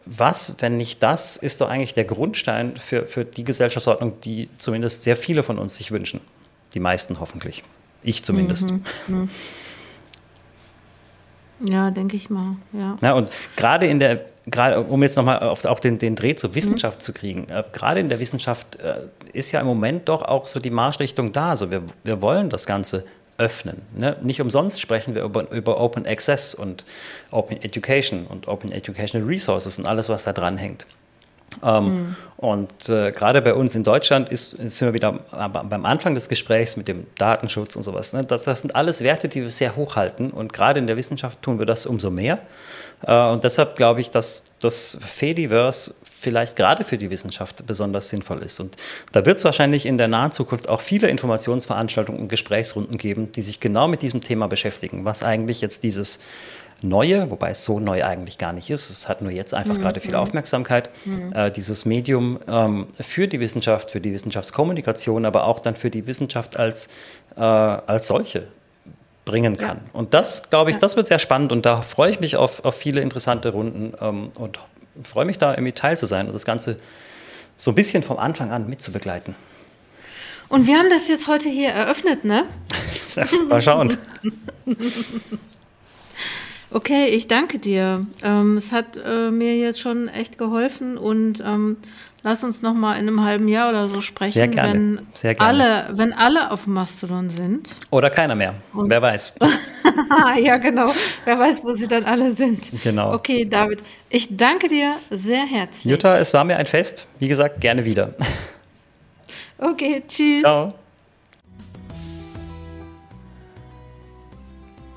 was, wenn nicht das, ist doch eigentlich der Grundstein für, für die Gesellschaftsordnung, die zumindest sehr viele von uns sich wünschen. Die meisten hoffentlich. Ich zumindest. Mhm. Mhm. Ja, denke ich mal. Ja. ja und gerade in der gerade um jetzt nochmal auch den, den Dreh zur Wissenschaft mhm. zu kriegen, äh, gerade in der Wissenschaft äh, ist ja im Moment doch auch so die Marschrichtung da. Also wir, wir wollen das Ganze öffnen. Ne? Nicht umsonst sprechen wir über, über Open Access und Open Education und Open Educational Resources und alles, was da dran hängt. Ähm, mhm. Und äh, gerade bei uns in Deutschland ist, sind wir wieder beim Anfang des Gesprächs mit dem Datenschutz und sowas. Ne? Das, das, sind alles Werte, die wir sehr hoch halten. Und gerade in der Wissenschaft tun wir das umso mehr. Äh, und deshalb glaube ich, dass das Fediverse vielleicht gerade für die Wissenschaft besonders sinnvoll ist. Und da wird es wahrscheinlich in der nahen Zukunft auch viele Informationsveranstaltungen und Gesprächsrunden geben, die sich genau mit diesem Thema beschäftigen, was eigentlich jetzt dieses Neue, wobei es so neu eigentlich gar nicht ist, es hat nur jetzt einfach mhm. gerade viel mhm. Aufmerksamkeit, mhm. äh, dieses Medium ähm, für die Wissenschaft, für die Wissenschaftskommunikation, aber auch dann für die Wissenschaft als, äh, als solche bringen kann. Ja. Und das, glaube ich, das wird sehr spannend und da freue ich mich auf, auf viele interessante Runden ähm, und freue mich da irgendwie teil zu sein und das Ganze so ein bisschen vom Anfang an mitzubegleiten. Und wir haben das jetzt heute hier eröffnet, ne? Mal schauen. Okay, ich danke dir. Ähm, es hat äh, mir jetzt schon echt geholfen und ähm, lass uns noch mal in einem halben Jahr oder so sprechen, Sehr gerne. wenn Sehr gerne. alle, wenn alle auf Mastodon sind. Oder keiner mehr. Und Wer weiß. ja, genau. Wer weiß, wo sie dann alle sind. Genau. Okay, David, ich danke dir sehr herzlich. Jutta, es war mir ein Fest. Wie gesagt, gerne wieder. Okay, tschüss. Ciao.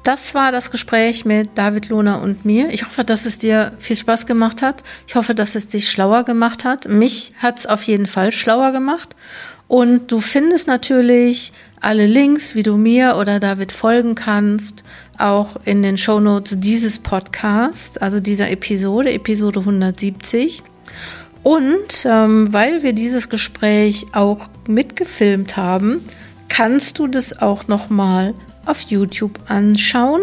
Das war das Gespräch mit David Lohner und mir. Ich hoffe, dass es dir viel Spaß gemacht hat. Ich hoffe, dass es dich schlauer gemacht hat. Mich hat es auf jeden Fall schlauer gemacht. Und du findest natürlich alle Links, wie du mir oder David folgen kannst, auch in den Shownotes dieses Podcasts, also dieser Episode, Episode 170. Und ähm, weil wir dieses Gespräch auch mitgefilmt haben, kannst du das auch noch mal auf YouTube anschauen.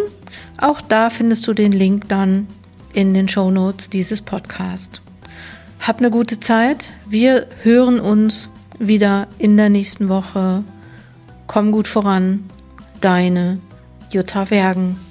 Auch da findest du den Link dann in den Show Notes dieses Podcast. Hab eine gute Zeit. Wir hören uns wieder in der nächsten Woche. Komm gut voran. Deine Jutta Wergen.